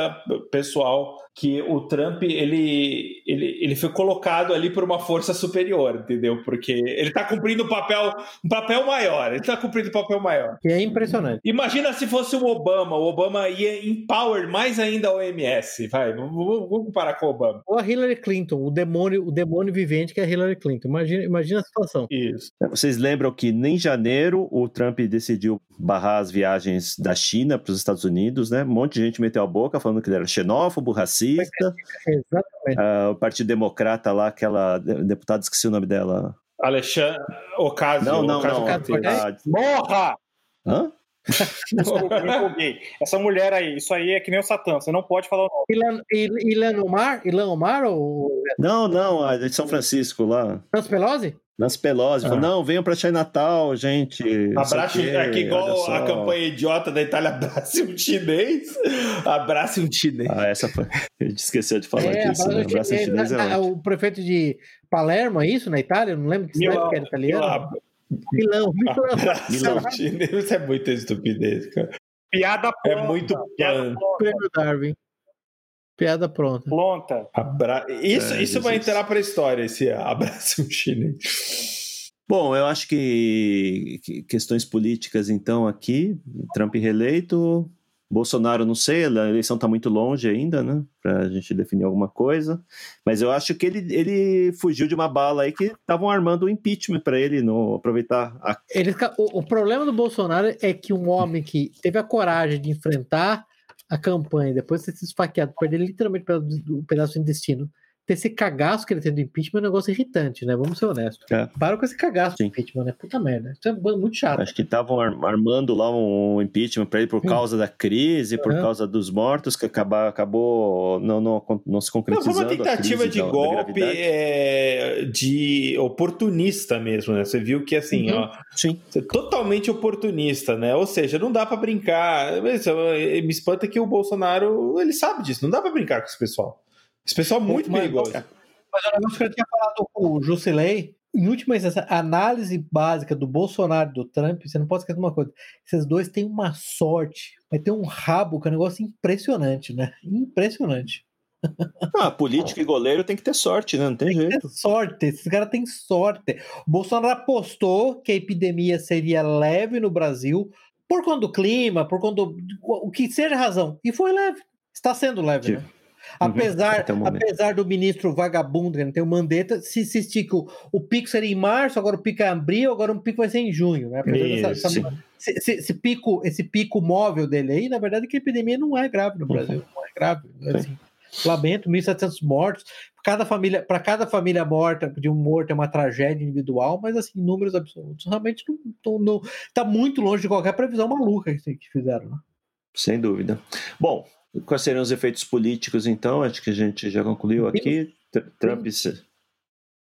pessoal, que o Trump ele, ele, ele foi colocado ali por uma força superior, entendeu? Porque ele está cumprindo um papel, um papel maior, ele está cumprindo um papel maior. E é impressionante. Imagina se fosse o Obama, o Obama ia empower mais ainda a OMS, vai, vamos, comparar com o Obama. Ou a Hillary Clinton, o demônio, o demônio vivente que é a Hillary Clinton. Imagina, imagina a situação. Isso. Vocês lembram que em janeiro o Trump decidiu barrar as viagens da China para os Estados Unidos, né? Um monte de gente meteu a boca falando que ele era xenófobo, racista racista. Exatamente. Uh, o Partido Democrata lá, aquela deputada, esqueci o nome dela. Alexandre Ocasio. Não, não, Ocasio não. Ah, Morra! Hã? Desculpa, me empolguei. Essa mulher aí, isso aí é que nem o Satã, você não pode falar o nome. Ilan, Ilan Omar? Ilan Omar ou... Não, não, a de São Francisco lá. Nancy Pelosi? Nancy Pelosi, ah. falou, não, venham para Natal, gente. Abraço, é que igual a campanha idiota da Itália, abrace um chinês, abrace um chinês. Ah, essa foi, a gente esqueceu de falar é, disso, né? abrace um chinês é, é O prefeito de Palermo, é isso, na Itália? Eu não lembro que cidade que era italiano. Milão, Milão. Milão chinês, isso é muita estupidez, cara. Piada. É muito piada Prêmio Darwin. Piada pronta. Pronta. Abra... Isso, é, isso vai entrar para a história, esse abraço um chinês. Bom, eu acho que, que questões políticas, então, aqui, Trump reeleito, Bolsonaro, não sei, a eleição está muito longe ainda, né? Para a gente definir alguma coisa. Mas eu acho que ele, ele fugiu de uma bala aí que estavam armando o impeachment para ele não aproveitar. A... Ele, o, o problema do Bolsonaro é que um homem que teve a coragem de enfrentar a campanha, depois de sido esfaqueado, perder literalmente um pedaço do intestino, esse cagaço que ele tem do impeachment é um negócio irritante, né? Vamos ser honestos. É. Para com esse cagaço Sim. do impeachment, né? Puta merda. Isso é muito chato. Acho que estavam armando lá um impeachment para ele por causa da crise, por causa dos mortos, que acabou, acabou não, não, não se concretizando. Não, foi uma tentativa de da, golpe da é, de oportunista mesmo, né? Você viu que assim, uhum. ó. Sim. Totalmente oportunista, né? Ou seja, não dá para brincar. Me espanta que o Bolsonaro, ele sabe disso, não dá para brincar com esse pessoal. Esse pessoal é muito mas, perigoso. Mas o negócio que eu tinha falado com o Jusilei, em última instância, a análise básica do Bolsonaro e do Trump, você não pode esquecer de uma coisa. Esses dois têm uma sorte, vai ter um rabo que é um negócio impressionante, né? Impressionante. Ah, político e goleiro tem que ter sorte, né? Não tem, tem jeito. sorte, esses caras têm sorte. O Bolsonaro apostou que a epidemia seria leve no Brasil por conta do clima, por conta do. o que seja razão. E foi leve. Está sendo leve, né? Uhum. Apesar, uhum, apesar do ministro vagabundo, que não tem o Mandetta, se, se estica o, o pico seria em março, agora o pico é em abril, agora o pico vai ser em junho. Né? Dessa, essa, esse, esse, pico, esse pico móvel dele aí, na verdade, que a epidemia não é grave no Brasil. Uhum. Não é grave. Assim, lamento, 1.700 mortos. Cada família, para cada família morta, de um morto é uma tragédia individual, mas assim, números absolutos realmente não, não, tá muito longe de qualquer previsão maluca que, que fizeram. Né? Sem dúvida. Bom, Quais seriam os efeitos políticos, então? Acho que a gente já concluiu aqui. Trump,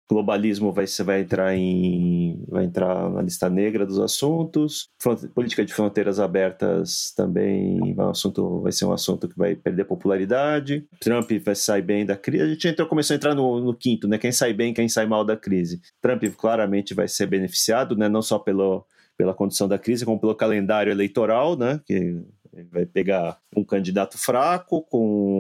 globalismo vai, vai entrar em vai entrar na lista negra dos assuntos. Política de fronteiras abertas também vai, um assunto, vai ser um assunto que vai perder popularidade. Trump vai sair bem da crise. A gente entrou, começou a entrar no, no quinto, né? Quem sai bem, quem sai mal da crise. Trump claramente vai ser beneficiado, né? Não só pelo, pela condição da crise, como pelo calendário eleitoral, né? Que ele vai pegar um candidato fraco, com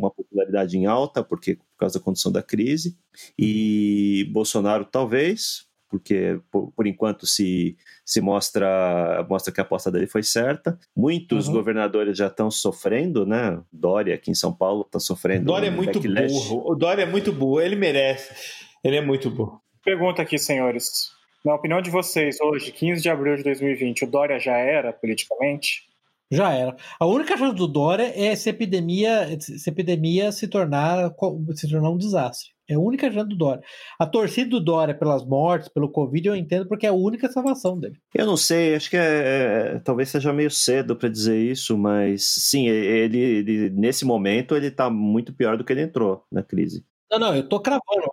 uma popularidade em alta, porque por causa da condição da crise, e Bolsonaro talvez, porque por, por, enquanto se, se mostra, mostra que a aposta dele foi certa. Muitos uhum. governadores já estão sofrendo, né? Dória aqui em São Paulo está sofrendo. Dória um é muito backlash. burro. O Dória é muito burro, ele merece. Ele é muito burro. Pergunta aqui, senhores. Na opinião de vocês, hoje, 15 de abril de 2020, o Dória já era politicamente? Já era. A única chance do Dória é se epidemia, se, epidemia se, tornar, se tornar um desastre. É a única chance do Dória. A torcida do Dória pelas mortes, pelo Covid, eu entendo porque é a única salvação dele. Eu não sei, acho que é, é talvez seja meio cedo para dizer isso, mas sim, ele, ele, nesse momento ele tá muito pior do que ele entrou na crise. Não, não, eu tô cravando.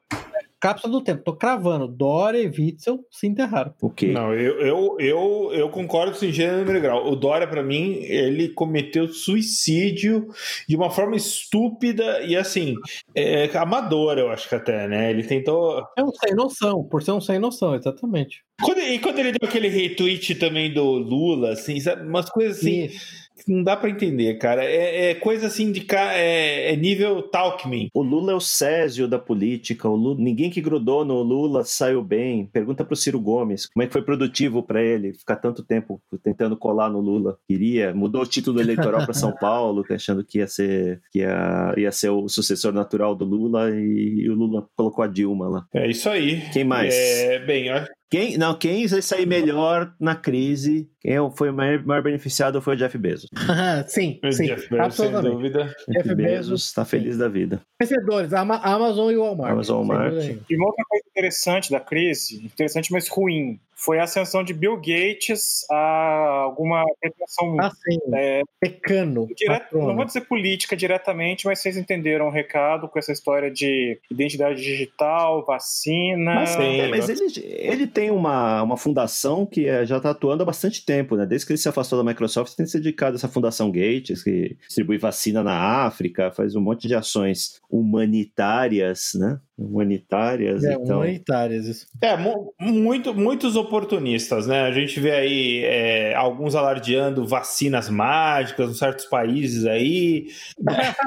Cápsula do tempo, tô cravando. Dória e Witzel se enterraram. Ok. Não, eu, eu, eu, eu concordo com o gênero grau. O Dória, para mim, ele cometeu suicídio de uma forma estúpida e assim, é, amadora, eu acho que até, né? Ele tentou. É um sem noção, por ser um sem noção, exatamente. Quando, e quando ele deu aquele retweet também do Lula, assim, sabe? umas coisas assim. Isso não dá para entender, cara. É, é, coisa assim de é, é nível Talkman. O Lula é o Césio da política. O Lula, ninguém que grudou no Lula saiu bem. Pergunta pro Ciro Gomes como é que foi produtivo para ele ficar tanto tempo tentando colar no Lula. Queria, mudou o título eleitoral para São Paulo, achando que ia ser que ia, ia ser o sucessor natural do Lula e, e o Lula colocou a Dilma lá. É isso aí. Quem mais? É, bem, quem, não, quem vai sair melhor na crise, quem é foi o maior, maior beneficiado foi o Jeff Bezos. sim, sim. Jeff Bezos, sem dúvida. Jeff, Jeff Bezos está feliz da vida. Vencedores, a Amazon e o Walmart. Amazon Walmart. E uma outra coisa interessante da crise, interessante mas ruim, foi a ascensão de Bill Gates a alguma pretensão ah, sim. É, pecano. Direto, não vou dizer política diretamente, mas vocês entenderam o recado com essa história de identidade digital, vacina. Mas, sim, é, mas ele, ele tem uma, uma fundação que é, já está atuando há bastante tempo, né? Desde que ele se afastou da Microsoft, tem se dedicado a essa fundação Gates, que distribui vacina na África, faz um monte de ações humanitárias, né? Humanitárias. É, então... humanitárias, isso. É, mu muito, muitos oportunistas, né? A gente vê aí é, alguns alardeando vacinas mágicas em certos países aí.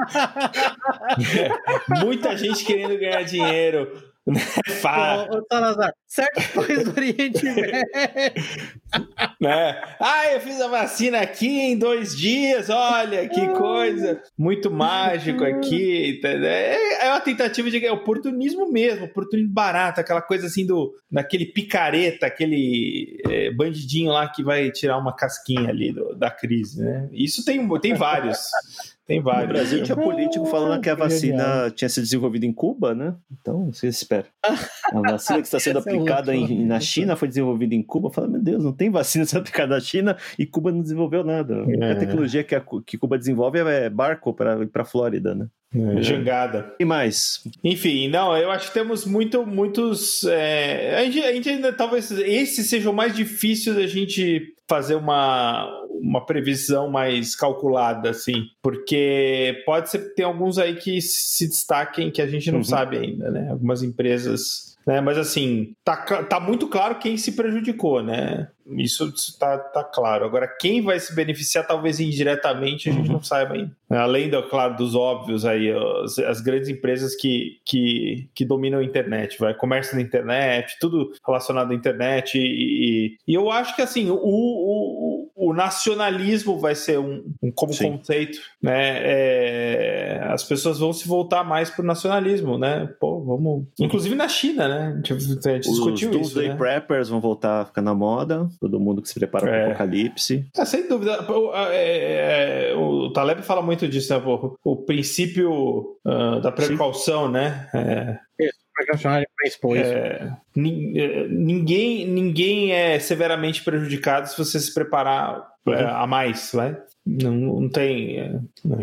Muita gente querendo ganhar dinheiro. Né? Ô, ô, Salazar, do Oriente Médio. né? Ah, eu fiz a vacina aqui em dois dias, olha que coisa, muito mágico aqui. É, é uma tentativa de oportunismo mesmo, oportunismo barato, aquela coisa assim do daquele picareta, aquele é, bandidinho lá que vai tirar uma casquinha ali do, da crise, né? Isso tem, tem vários. Tem vários. No Brasil tinha político falando que a vacina tinha sido desenvolvida em Cuba, né? Então, você espera. A vacina que está sendo é aplicada em, na China foi desenvolvida em Cuba. Fala, meu Deus, não tem vacina sendo aplicada na China e Cuba não desenvolveu nada. É. A tecnologia que, a, que Cuba desenvolve é barco para ir para a Flórida, né? É. Jangada. E mais? Enfim, não, eu acho que temos muito, muitos. É, a, gente, a gente ainda talvez esse seja o mais difícil da gente fazer uma, uma previsão mais calculada, assim, porque pode ser que tem alguns aí que se destaquem que a gente não uhum. sabe ainda, né? Algumas empresas né? Mas assim, tá, tá muito claro quem se prejudicou, né? Isso tá, tá claro. Agora, quem vai se beneficiar, talvez indiretamente, a gente não saiba ainda. Além, do, claro, dos óbvios aí, as, as, grandes empresas que, que, que dominam a internet, vai, comércio na internet, tudo relacionado à internet. E, e eu acho que assim, o, o, o nacionalismo vai ser um, um como Sim. conceito, né? É, as pessoas vão se voltar mais pro nacionalismo, né? Pô, vamos. Inclusive na China, né? A gente, a gente Os discutiu isso. Os né? Preppers vão voltar a ficar na moda todo mundo que se prepara para o é. apocalipse. É, sem dúvida. O, é, é, o Taleb fala muito disso, né? O, o princípio uh, da precaução, Sim. né? É. É, ninguém, ninguém é severamente prejudicado se você se preparar uhum. a mais, né? Não, não tem. É,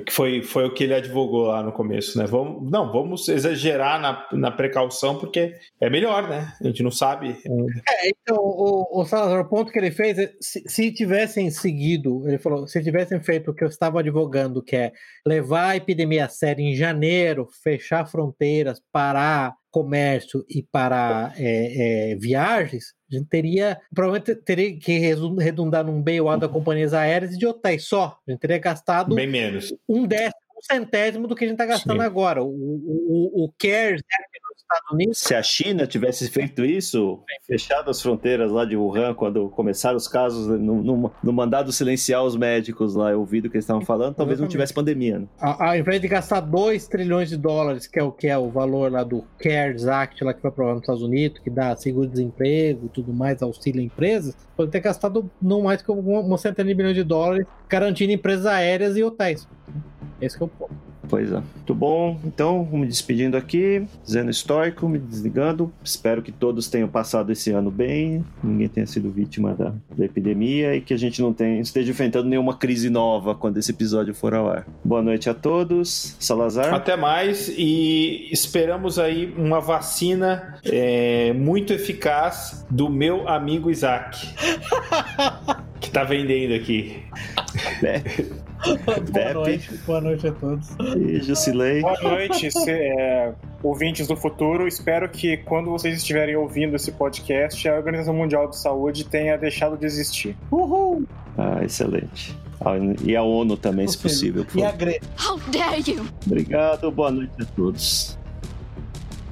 que foi, foi o que ele advogou lá no começo, né? Vamos, não, vamos exagerar na, na precaução, porque é melhor, né? A gente não sabe. É, então, o, o Salazar, o ponto que ele fez é se, se tivessem seguido, ele falou, se tivessem feito o que eu estava advogando, que é levar a epidemia a sério em janeiro, fechar fronteiras, parar comércio e para é, é, viagens, a gente teria, provavelmente teria que redundar num bailout da companhias aéreas e de hotéis só. A gente teria gastado bem menos. Um décimo, um centésimo do que a gente está gastando Sim. agora. O, o, o CARES, né, Estados Unidos. Se a China tivesse feito isso, fechado as fronteiras lá de Wuhan, quando começaram os casos, no, no, no mandado silenciar os médicos lá, ouvido o que eles estavam falando, talvez Exatamente. não tivesse pandemia. Né? Ao, invés de gastar 2 trilhões de dólares, que é o que é o valor lá do CARES Act, lá que foi aprovado nos Estados Unidos, que dá seguro-desemprego e tudo mais, auxílio a empresas, pode ter gastado não mais que uma centena de bilhões de dólares garantindo empresas aéreas e hotéis. Esse é o ponto. Pois é. Muito bom. Então, me despedindo aqui. Zeno Estoico, me desligando. Espero que todos tenham passado esse ano bem. Ninguém tenha sido vítima da, da epidemia e que a gente não tenha, esteja enfrentando nenhuma crise nova quando esse episódio for ao ar. Boa noite a todos. Salazar. Até mais e esperamos aí uma vacina é, muito eficaz do meu amigo Isaac. tá vendendo aqui. É. boa noite, boa noite a todos. E Jusilei. Boa noite, se, é, ouvintes do futuro. Espero que quando vocês estiverem ouvindo esse podcast, a Organização Mundial de Saúde tenha deixado de existir. Uhul! Ah, excelente. Ah, e a ONU também, se possível. e a Gre... How dare you! Obrigado, boa noite a todos.